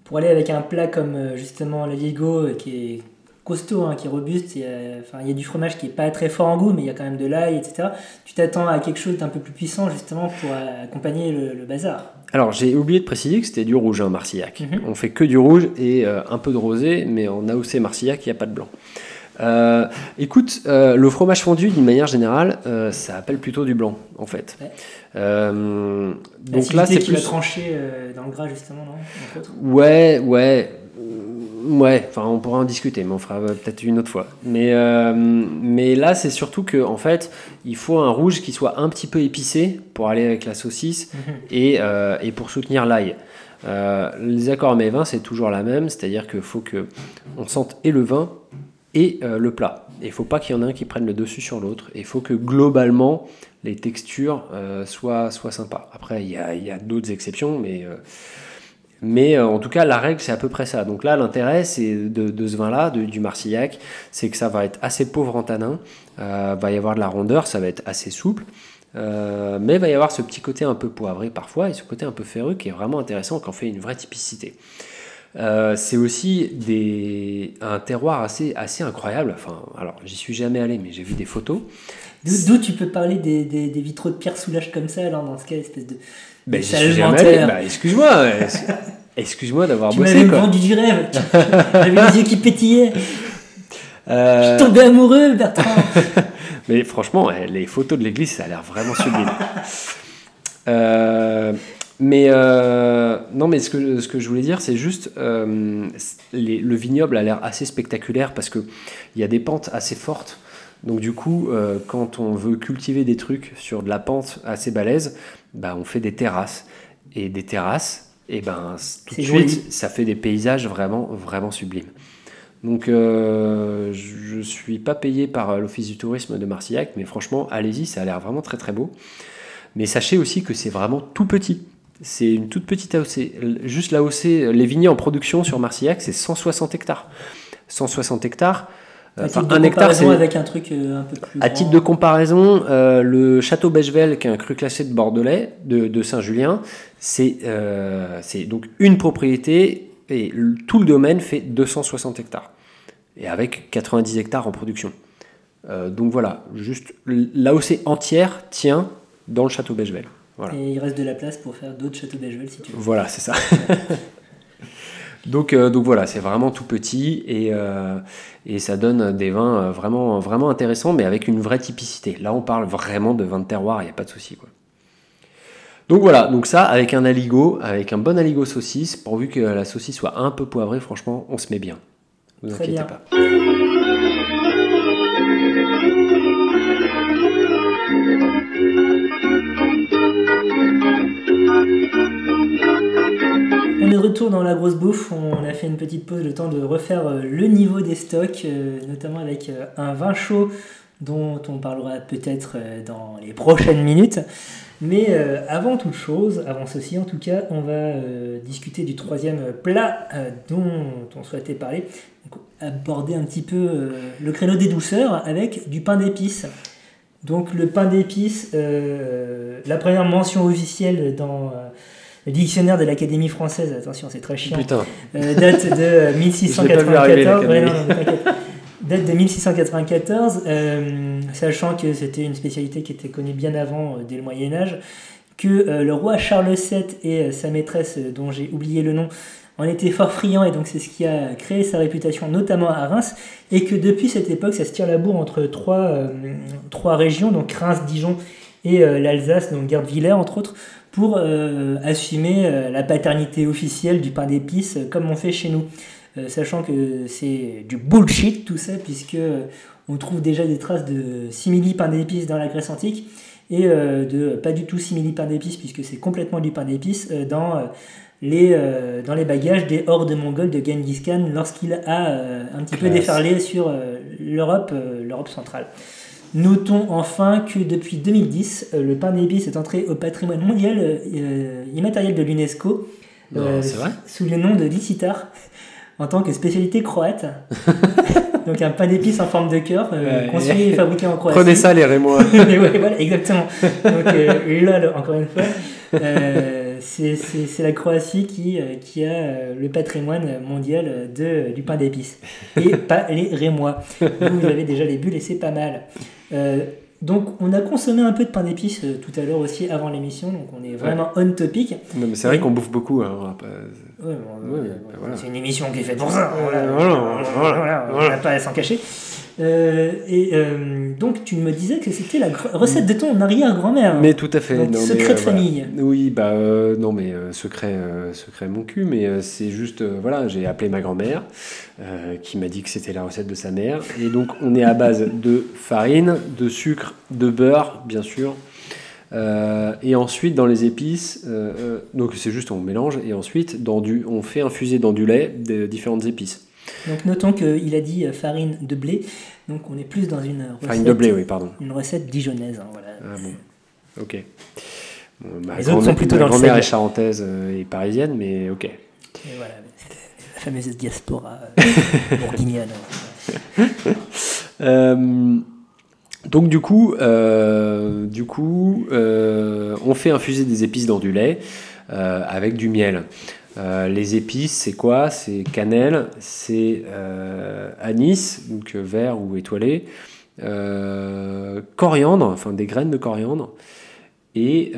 pour aller avec un plat comme euh, justement la euh, qui est costaud, hein, qui est robuste, il y, a, enfin, il y a du fromage qui est pas très fort en goût, mais il y a quand même de l'ail, etc. Tu t'attends à quelque chose d'un peu plus puissant justement pour euh, accompagner le, le bazar. Alors j'ai oublié de préciser que c'était du rouge, hein, Marcillac. Mhm. On fait que du rouge et euh, un peu de rosé, mais en AOC Marcillac, il n'y a pas de blanc. Euh, écoute, euh, le fromage fondu, d'une manière générale, euh, ça appelle plutôt du blanc, en fait. Ouais. Donc là, c'est plus. euh, dans le gras justement, non. Ouais, ouais. euh, Ouais, enfin on pourra en discuter, mais on fera peut-être une autre fois. Mais, mais là, c'est surtout que en fait, il faut un rouge qui soit un petit peu épicé pour aller avec la saucisse et, et pour soutenir l'ail. Les accords mes vins, c'est toujours la même, c'est-à-dire qu'il faut que on sente et le vin et euh, le plat. Il faut pas qu'il y en ait un qui prenne le dessus sur l'autre. Il faut que globalement les textures euh, soient, soient sympas. Après, il y a, a d'autres exceptions, mais euh, mais en tout cas, la règle, c'est à peu près ça. Donc là, l'intérêt c'est de, ce vin-là, du Marcillac, c'est que ça va être assez pauvre en tanin, va y avoir de la rondeur, ça va être assez souple, mais il va y avoir ce petit côté un peu poivré parfois et ce côté un peu ferreux qui est vraiment intéressant, qui en fait une vraie typicité. Euh, c'est aussi des, un terroir assez, assez incroyable. Enfin, alors, j'y suis jamais allé, mais j'ai vu des photos. D'où tu peux parler des, des, des vitraux de pierre soulage comme ça, alors dans ce cas, espèce de. Ben, j'y suis jamais allé. Bah, excuse-moi. ex- Excuse-moi d'avoir Tu bossé. m'avais quoi. vendu du rêve. Tu- J'avais les yeux qui pétillaient. Euh, Je suis tombé amoureux, Bertrand. Mais franchement, eh, les photos de l'église, ça a l'air vraiment sublime. Euh, mais euh, non, mais ce que, ce que je voulais dire, c'est juste euh, les- le vignoble a l'air assez spectaculaire parce que il y a des pentes assez fortes. Donc du coup, euh, quand on veut cultiver des trucs sur de la pente assez balèze, bah, on fait des terrasses et des terrasses. Et ben c- tout de suite, ça fait des paysages vraiment vraiment sublimes. Donc, je ne suis pas payé par l'Office du tourisme de Marcillac, mais franchement, allez-y, ça a l'air vraiment très très beau. Mais sachez aussi que c'est vraiment tout petit. C'est une toute petite AOC. Juste l'AOC, les vignes en production sur Marcillac, c'est 160 hectares. 160 hectares. euh, enfin, un hectare, comparaison c'est. avec un truc euh, un peu plus. À grand. titre de comparaison, euh, le château Bechevel, qui est un cru classé de Bordelais, de, de Saint-Julien, c'est euh, donc une propriété et tout le domaine fait 260 hectares. Et avec 90 hectares en production. Euh, donc voilà, juste l'AOC entière tient dans le château Bechevel. Voilà. Et il reste de la place pour faire d'autres châteaux Bechevel si tu veux. Voilà, c'est ça. donc, euh, donc voilà, c'est vraiment tout petit et, euh, et ça donne des vins euh, vraiment, vraiment intéressants, mais avec une vraie typicité. Là, on parle vraiment de vin de terroir, il n'y a pas de souci. Quoi. Donc voilà, donc ça, avec un aligot, avec un bon aligot saucisse, pourvu que la saucisse soit un peu poivrée, franchement, on se met bien. Ne vous Très inquiétez bien. pas. Retour dans la grosse bouffe. On a fait une petite pause, le temps de refaire euh, le niveau des stocks, euh, notamment avec euh, un vin chaud dont on parlera peut-être dans les prochaines minutes. Mais avant toute chose, avant ceci en tout cas, on va discuter du troisième plat dont on souhaitait parler. Donc, aborder un petit peu le créneau des douceurs avec du pain d'épices. Donc le pain d'épices, la première mention officielle dans le dictionnaire de l'Académie française, attention c'est très chiant, Putain, euh, date de euh, Je l'ai pas vu 1694. arriver, Ouais, l'Académie. non, non, mais t'inquiète. date de 1694, euh, sachant que c'était une spécialité qui était connue bien avant, euh, dès le Moyen Âge, que euh, le roi Charles VII et euh, sa maîtresse, euh, dont j'ai oublié le nom, en étaient fort friands et donc c'est ce qui a créé sa réputation, notamment à Reims, et que depuis cette époque, ça se tire la bourre entre trois, euh, trois régions, donc Reims, Dijon et euh, l'Alsace, donc Guebwiller entre autres, pour euh, assumer euh, la paternité officielle du pain d'épices euh, comme on fait chez nous. Sachant que c'est du bullshit tout ça, puisque on trouve déjà des traces de simili pain d'épices dans la Grèce antique et de pas du tout simili pain d'épices, puisque c'est complètement du pain d'épices dans, les, euh, dans les bagages des hordes mongoles de Genghis Khan lorsqu'il a euh, un petit peu déferlé sur euh, l'Europe l'Europe centrale. Notons enfin que depuis 2010, euh, le pain d'épices est entré au patrimoine mondial euh, immatériel de l'UNESCO euh, sous le nom de licitar en tant que spécialité croate. Donc un pain d'épices en forme de cœur, euh, Ouais. conçu et fabriqué en Croatie. Prenez ça, les Rémois. Ouais, voilà, exactement. Donc euh, lol, encore une fois, c'est- la Croatie qui, qui a le patrimoine mondial de, du pain d'épices. Et pas les Rémois. Vous, vous avez déjà les bulles et c'est pas mal. Euh, donc on a consommé un peu de pain d'épices euh, tout à l'heure aussi avant l'émission, donc on est vraiment on topic. Non, mais c'est vrai qu'on bouffe beaucoup. hein, pas- Ouais, bon, Ouais, bah voilà. C'est une émission qui est faite pour ça. Voilà, Euh, voilà, on n'a pas à s'en cacher. Euh, et euh, donc tu me disais que c'était la recette de ton arrière-grand-mère. Mais tout à fait. Donc, non, mais, secret de voilà. famille. Oui, bah euh, non, mais euh, secret, euh, secret mon cul, mais euh, c'est juste, euh, voilà, j'ai appelé ma grand-mère euh, qui m'a dit que c'était la recette de sa mère. Et donc, on est à base de farine, de sucre, de beurre, bien sûr. Euh, et ensuite, dans les épices, euh, euh, donc c'est juste on mélange, et ensuite, dans du, on fait infuser dans du lait différentes épices. Donc notons qu'il a dit euh, farine de blé. Donc on est plus dans une recette, Farine de blé, oui, pardon. une recette dijonnaise. hein, voilà. Ah bon, ok. Bon, ma Les autres sont plutôt dans le grand-mère est charentaise euh, et parisienne, mais ok. Et voilà, la fameuse diaspora euh, bourguignonne. Euh, donc du coup, euh, du coup euh, on fait infuser des épices dans du lait avec du miel. Euh, les épices, c'est quoi? C'est cannelle, c'est euh, anis, donc euh, vert ou étoilé, euh, coriandre, enfin des graines de coriandre, et,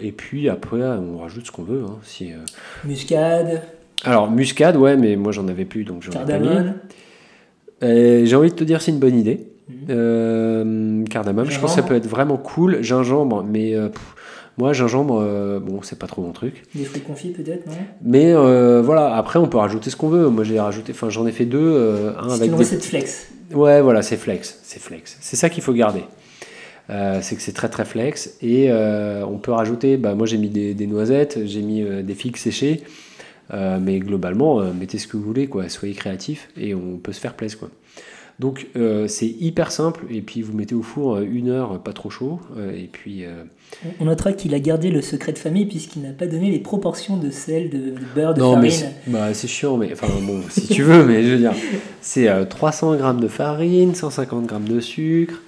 et puis après on rajoute ce qu'on veut. hein, si. Muscade, Alors muscade, ouais, mais moi j'en avais plus, donc j'en ai pas mis. J'ai envie de te dire, c'est une bonne idée. Euh, cardamome, je pense que ça peut être vraiment cool. Gingembre, mais pff, moi, gingembre, euh, bon, c'est pas trop mon truc. Des fruits confits peut-être, non? Mais euh, voilà, après, on peut rajouter ce qu'on veut. Moi, j'ai rajouté, enfin, j'en ai fait deux. euh, un C'est avec une des recette flex. Ouais, voilà, c'est flex. C'est flex. C'est ça qu'il faut garder. Euh, c'est que c'est très très flex. Et on peut rajouter, bah, moi j'ai mis des, des noisettes, j'ai mis des figues séchées. Mais globalement, mettez ce que vous voulez, quoi. soyez créatifs et on peut se faire plaisir. Quoi. Donc euh, c'est hyper simple. Et puis vous mettez au four euh, une heure, pas trop chaud. euh, et puis euh, On- notera qu'il a gardé le secret de famille puisqu'il n'a pas donné les proportions de sel, de, de beurre, de non, mais farine. c'est bah, c'est chiant, mais enfin bon, si tu veux, mais je veux dire, c'est euh, 300 grammes de farine, 150 grammes de sucre,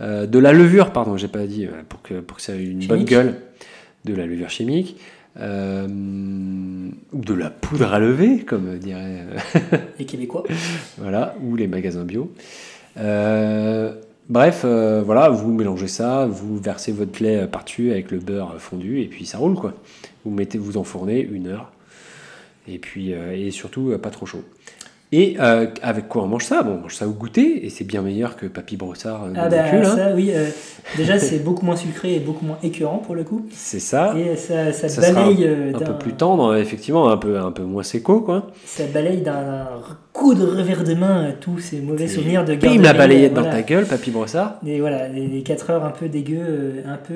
euh, de la levure, pardon, j'ai pas dit, euh, pour que, pour que ça ait une bonne gueule, de la levure chimique, euh, ou de la poudre à lever, comme dirait, euh, Les Québécois. voilà, ou les magasins bio. Euh, bref, euh, voilà, vous mélangez ça, vous versez votre lait par-dessus avec le beurre fondu, et puis ça roule, quoi. Vous mettez, vous enfournez une heure. Et puis, et surtout, pas trop chaud. Et euh, avec quoi on mange ça? Bon, on mange ça au goûter, et c'est bien meilleur que Papy Brossard euh, Ah bah Moncul, hein. ça oui, euh, déjà c'est beaucoup moins sucré et beaucoup moins écœurant pour le coup. C'est ça. Et ça, ça, balaye Un peu plus tendre, effectivement, un peu, un peu moins séco, quoi. ça balaye d'un coup de revers de main tous ces mauvais souvenirs de Bim, garderie. la balayette voilà. dans ta gueule, Papy Brossard. Des, voilà, des 4 heures un peu dégueu, un peu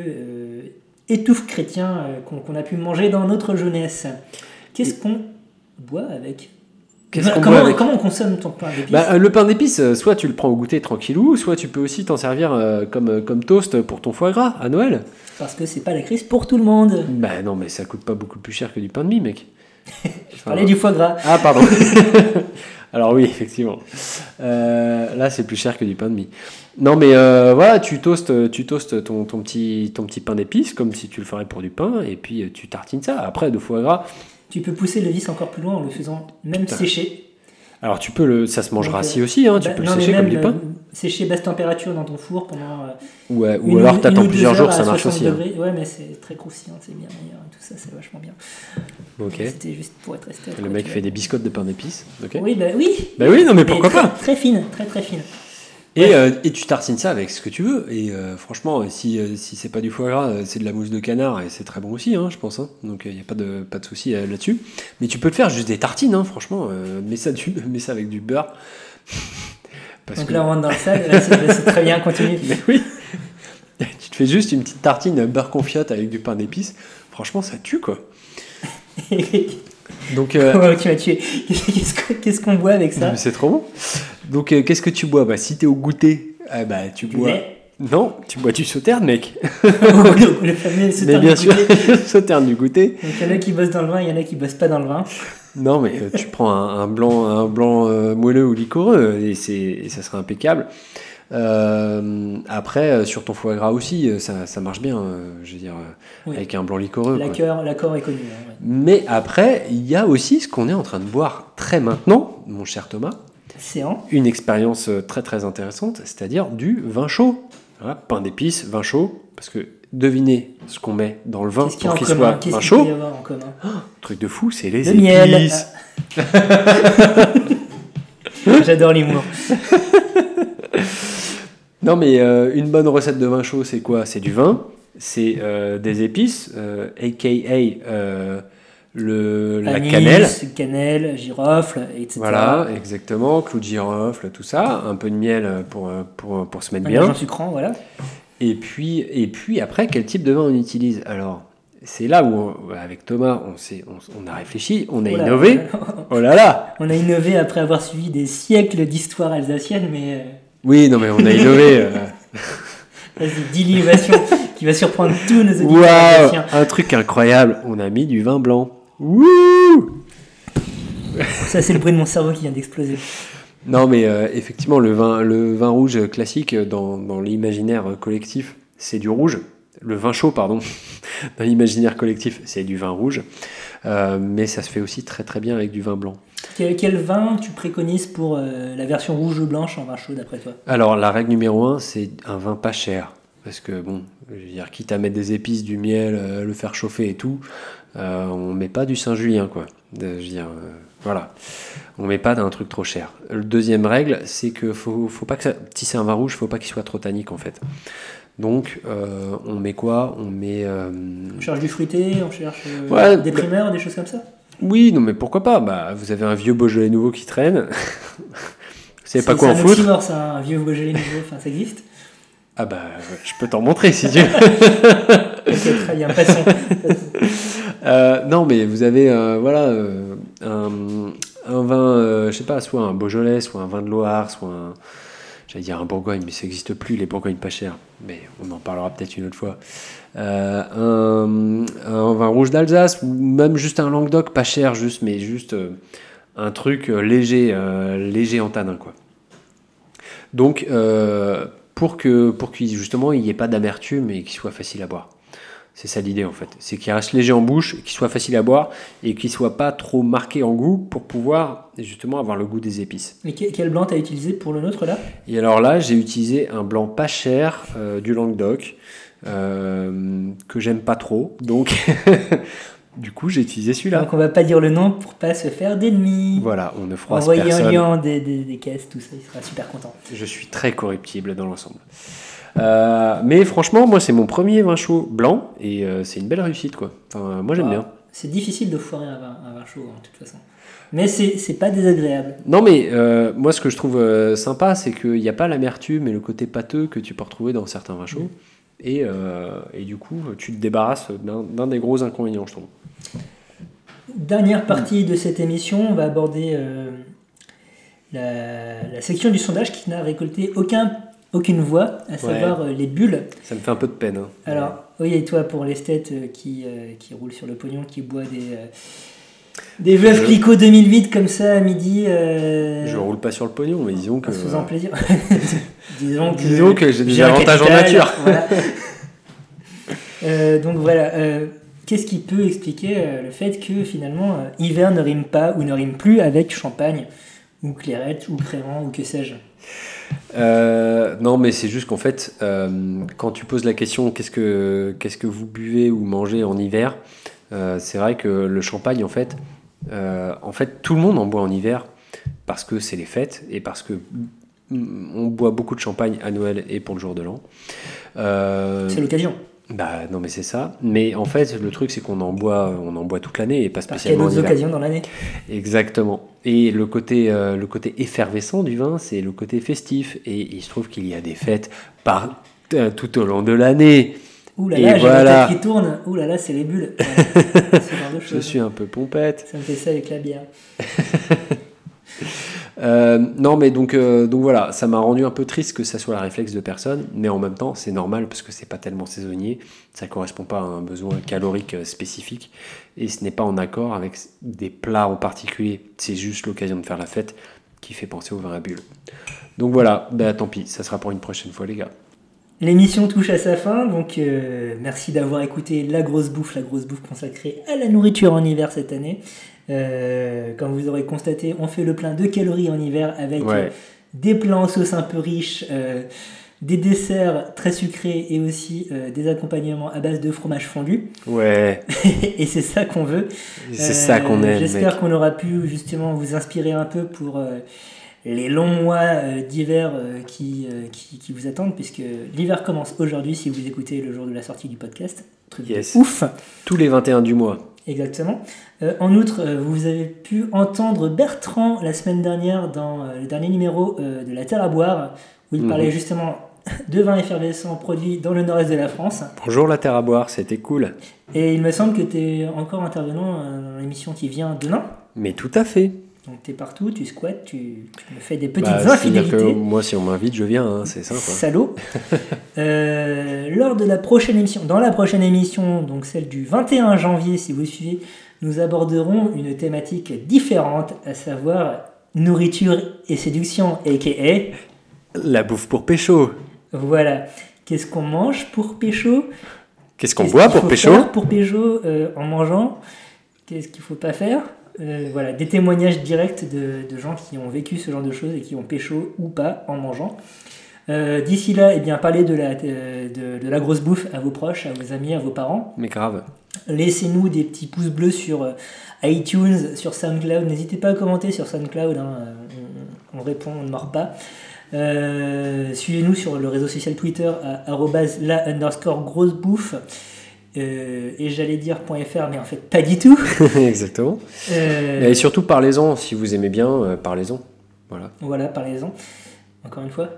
étouffe chrétien qu'on qu'on a pu manger dans notre jeunesse. Qu'est-ce qu'on boit avec? Qu'est-ce qu'on comment, avec comment on consomme ton pain d'épices Bah, le pain d'épices, euh, soit tu le prends au goûter tranquillou, soit tu peux aussi t'en servir euh, comme, euh, comme toast pour ton foie gras à Noël. Parce que c'est pas la crise pour tout le monde. Bah non, mais ça coûte pas beaucoup plus cher que du pain de mie, mec. Je parlais du foie gras. Ah, pardon. Alors oui, effectivement. Euh, là, c'est plus cher que du pain de mie. Non, mais euh, voilà, tu toastes, tu toastes ton, ton, petit, ton petit pain d'épices comme si tu le ferais pour du pain, et puis tu tartines ça. Après, de foie gras. Tu peux pousser le vis encore plus loin en le faisant même sécher. Alors tu peux le, ça se mange rassis euh, aussi, hein, tu Bah, peux non, le sécher comme du pain. euh, sécher basse température dans ton four pendant. euh, Ouais, ou une alors t'attends plusieurs jours, ça marche 60 aussi. hein. Ouais, mais c'est très croustillant, c'est bien meilleur tout ça, c'est vachement bien. Ok. C'était juste pour être resté. Le mec fait des biscottes de pain d'épices. Ok. Oui, bah oui. Bah oui, non mais pourquoi très, pas Très fine, très très fine. Et, euh, et tu tartines ça avec ce que tu veux. Et euh, franchement, si, euh, si c'est pas du foie gras, c'est de la mousse de canard et c'est très bon aussi, hein, je pense. hein. Donc il n'y a pas de, pas de souci là-dessus. Mais tu peux te faire juste des tartines, hein, franchement. mets, ça du, mets ça avec du beurre. Parce Donc que- là, on rentre dans le c'est c'est très bien, continue. Mais oui Tu te fais juste une petite tartine beurre confiote avec du pain d'épices. Franchement, ça tue quoi. Donc. euh, tu m'as tué. Qu'est-ce que- qu'est-ce qu'on boit avec ça mais c'est trop bon. Donc euh, qu'est-ce que tu bois? Bah si t'es au goûter, ah, bah tu bois. Non, tu bois du sauterne, mec. Le fameux Mais sauterne bien du sûr, sauterne du goûter. Donc il y en a qui bossent dans le vin, il y en a qui bossent pas dans le vin. Non, mais euh, tu prends un, un blanc, un blanc euh, moelleux ou liquoreux et, c'est, et ça sera impeccable. Euh, après, euh, sur ton foie gras aussi, euh, ça, ça marche bien, je veux dire, Oui. avec un blanc liquoreux. L'accord est connu. hein, ouais. Mais après, il y a aussi ce qu'on est en train de boire très maintenant, mon cher Thomas, Séant. une expérience très très intéressante, c'est-à-dire du vin chaud. Voilà, pain d'épices, vin chaud, parce que devinez ce qu'on met dans le vin a pour qu'il commun soit vin peut chaud. y avoir en commun Truc de fou, c'est les Le épices. J'adore l'humour. Non, mais euh, une bonne recette de vin chaud, c'est quoi? C'est du vin, c'est euh, des épices, euh, aka euh, le, la Anis, cannelle. cannelle, girofle, etc. Voilà, exactement, clou de girofle, tout ça, un peu de miel pour, euh, pour, pour se mettre Un bien. agent sucrant, voilà. Et puis, et puis après, quel type de vin on utilise? Alors, c'est là où, on- avec Thomas, on, on, on a réfléchi, on a Oh là, innové. Oh là là On a innové après avoir suivi des siècles d'histoire alsacienne, mais euh, Oui, non mais on a innové. euh, vas-y, dis l'innovation qui va surprendre tous nos auditeurs Waouh. Un truc incroyable, on a mis du vin blanc. Wouh Ça, c'est le bruit de mon cerveau qui vient d'exploser. Non, mais euh, effectivement, le vin, le vin rouge classique dans, dans l'imaginaire collectif, c'est du rouge. Le vin chaud, pardon, dans l'imaginaire collectif, c'est du vin rouge. Euh, mais ça se fait aussi très très bien avec du vin blanc. Quel, quel vin tu préconises pour euh, la version rouge ou blanche en vin chaud, d'après toi? Alors, la règle numéro un, c'est un vin pas cher. Parce que, bon, je veux dire, quitte à mettre des épices, du miel, euh, le faire chauffer et tout, euh, on met pas du Saint-Julien, quoi. De- je veux dire, euh, voilà. On met pas d'un truc trop cher. Le deuxième règle, c'est que faut, faut pas que ça, si c'est un vin rouge, faut pas qu'il soit trop tannique, en fait. Donc, euh, on met quoi? On met. euh, On cherche du fruité, on cherche euh, Ouais, des primeurs, des choses comme ça? Oui, non, mais pourquoi pas? Bah, vous avez un vieux Beaujolais nouveau qui traîne. Vous savez pas quoi en C'est un foutre ça, un vieux Beaujolais nouveau, enfin ça existe. Ah bah, je peux t'en montrer si tu veux. Ok, très bien, passons. Euh, non, mais vous avez euh, voilà euh, un, un vin, je sais pas, soit un Beaujolais, soit un vin de Loire, soit un, j'allais dire un Bourgogne, mais ça n'existe plus les Bourgognes pas chers. Mais on en parlera peut-être une autre fois. Euh, un, un vin rouge d'Alsace ou même juste un Languedoc pas cher, juste mais juste euh, un truc euh, léger, léger en tanin quoi. Donc pour que pour qu'il justement il n'y ait pas d'amertume et qu'il soit facile à boire. C'est ça l'idée en fait. C'est qu'il reste léger en bouche, qu'il soit facile à boire et qu'il soit pas trop marqué en goût pour pouvoir justement avoir le goût des épices. Mais que- quel blanc t'as utilisé pour le nôtre là? Et alors là, j'ai utilisé un blanc pas cher euh, du Languedoc euh, que j'aime pas trop. Donc du coup, j'ai utilisé celui-là. Donc on va pas dire le nom pour pas se faire d'ennemis. Voilà, on ne froisse Envoyez un personne. lien des, des, des caisses, tout ça, il sera super content. Je suis très corruptible dans l'ensemble. Euh, mais franchement, moi, c'est mon premier vin chaud blanc et euh, c'est une belle réussite quoi. Enfin, moi, j'aime Ah, bien. C'est difficile de foirer un vin, un vin chaud, hein, de toute façon. Mais c'est pas désagréable. Non, mais euh, moi, ce que je trouve sympa, c'est qu'il n'y a pas l'amertume et le côté pâteux que tu peux retrouver dans certains vins chauds. Et, euh, et du coup, tu te débarrasses d'un des gros inconvénients, je trouve. Dernière partie de cette émission, on va aborder euh, la, la section du sondage qui n'a récolté aucun, aucune voix, à savoir euh, les bulles. Ça me fait un peu de peine. hein. Alors, oui, et toi, pour l'esthète qui, qui roule sur le pognon, qui boit des, des veuves Je- Clicquot 2008 comme ça à midi, euh, Je roule pas sur le pognon, mais disons que. en se faisant plaisir. Disons que, Disons que j'ai des avantages en nature. voilà. Euh, donc voilà, euh, qu'est-ce qui peut expliquer euh, le fait que finalement hiver ne rime pas ou ne rime plus avec champagne ou clairette, ou crément, ou que sais-je? Non, mais c'est juste qu'en fait, quand tu poses la question qu'est-ce que, qu'est-ce que vous buvez ou mangez en hiver, c'est vrai que le champagne, en fait, en fait, tout le monde en boit en hiver parce que c'est les fêtes et parce que on boit beaucoup de champagne à Noël et pour le jour de l'an. Euh, C'est l'occasion. bah non, mais c'est ça. Mais en fait, le truc, c'est qu'on en boit, on en boit toute l'année et pas Parce qu'il y a spécialement d'autres occasions dans l'année. Exactement. Et le côté, euh, le côté effervescent du vin, c'est le côté festif. Et il se trouve qu'il y a des fêtes par, euh, tout au long de l'année. Ouh là Et là, j'ai la tête qui tourne. Ouh là là, c'est les bulles. Ouais, ce genre de Je suis un peu pompette. Ça me fait ça avec la bière. Euh, non, mais donc, euh, donc voilà, ça m'a rendu un peu triste que ça soit la réflexe de personne, mais en même temps, c'est normal parce que c'est pas tellement saisonnier, ça correspond pas à un besoin calorique euh, spécifique et ce n'est pas en accord avec des plats en particulier. C'est juste l'occasion de faire la fête qui fait penser au vin à bulles. Donc voilà, bah tant pis, ça sera pour une prochaine fois, les gars. L'émission touche à sa fin, donc merci d'avoir écouté La Grosse Bouffe, la grosse bouffe consacrée à la nourriture en hiver cette année. Euh, comme vous aurez constaté, on fait le plein de calories en hiver avec Ouais. euh, des plats en sauce un peu riches, euh, des desserts très sucrés et aussi euh, des accompagnements à base de fromage fondu. Ouais, et c'est ça qu'on veut. c'est ça qu'on aime. J'espère qu'on aura pu justement vous inspirer un peu pour les longs mois d'hiver qui, qui, qui vous attendent, puisque l'hiver commence aujourd'hui si vous écoutez le jour de la sortie du podcast. Truc de ouf Tous les 21 du mois. Exactement. Euh, en outre, euh, vous avez pu entendre Bertrand la semaine dernière dans euh, le dernier numéro de La Terre à boire, où il Mhm. parlait justement de vins effervescents produits dans le nord-est de la France. Bonjour la terre à boire, c'était cool. Et il me semble que tu es encore intervenant dans l'émission qui vient demain. Mais tout à fait. Donc tu es partout, tu squattes, tu, tu me fais des petites Bah, c'est-à-dire que moi, si on m'invite, je viens, hein, c'est simple. hein. Salaud. Euh, lors de la prochaine émission, dans la prochaine émission, donc celle du 21 janvier, si vous suivez, nous aborderons une thématique différente, à savoir nourriture et séduction, a.k.a. La bouffe pour pécho. Voilà. Qu'est-ce qu'on mange pour pécho? Qu'est-ce qu'on Qu'est-ce boit qu'il pour faut pécho? faire pour pécho euh, en mangeant? Qu'est-ce qu'il faut pas faire? Euh, Voilà, des témoignages directs de, de gens qui ont vécu ce genre de choses et qui ont pécho ou pas en mangeant. Euh, D'ici là, eh bien, parlez de la, euh, de, de la grosse bouffe à vos proches, à vos amis, à vos parents. Mais grave. Laissez-nous des petits pouces bleus sur iTunes, sur SoundCloud. N'hésitez pas à commenter sur SoundCloud. hein, On, on répond, on ne mord pas. Euh, Suivez-nous sur le réseau social Twitter à la underscore grosse bouffe. Euh, et j'allais dire .fr, mais en fait pas du tout. Exactement. Euh, Et surtout, parlez-en. Si vous aimez bien, euh, parlez-en. Voilà. voilà, parlez-en. Encore une fois,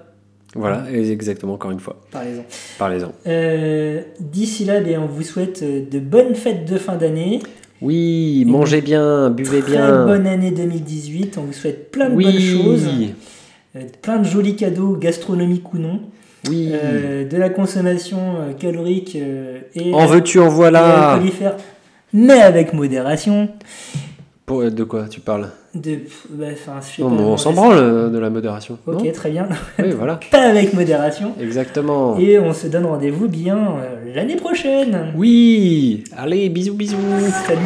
Voilà, exactement, encore une fois. parlez-en. Parlez-en. D'ici là, eh on vous souhaite de bonnes fêtes de fin d'année. Oui, mangez bien, buvez Très bien. bonne année 2018. On vous souhaite plein de oui, bonnes choses. Plein de jolis cadeaux, gastronomiques ou non, oui. Euh, de la consommation euh, calorique euh, et, en veux-tu, en voilà. mais avec modération. Pour, de quoi tu parles? De, bah, enfin, je sais Non, pas, on s'en branle de la modération. Ok, non? très bien. Oui, voilà. Pas avec modération. Exactement. Et on se donne rendez-vous bien euh, l'année prochaine. Oui. Allez, bisous, bisous. Salut.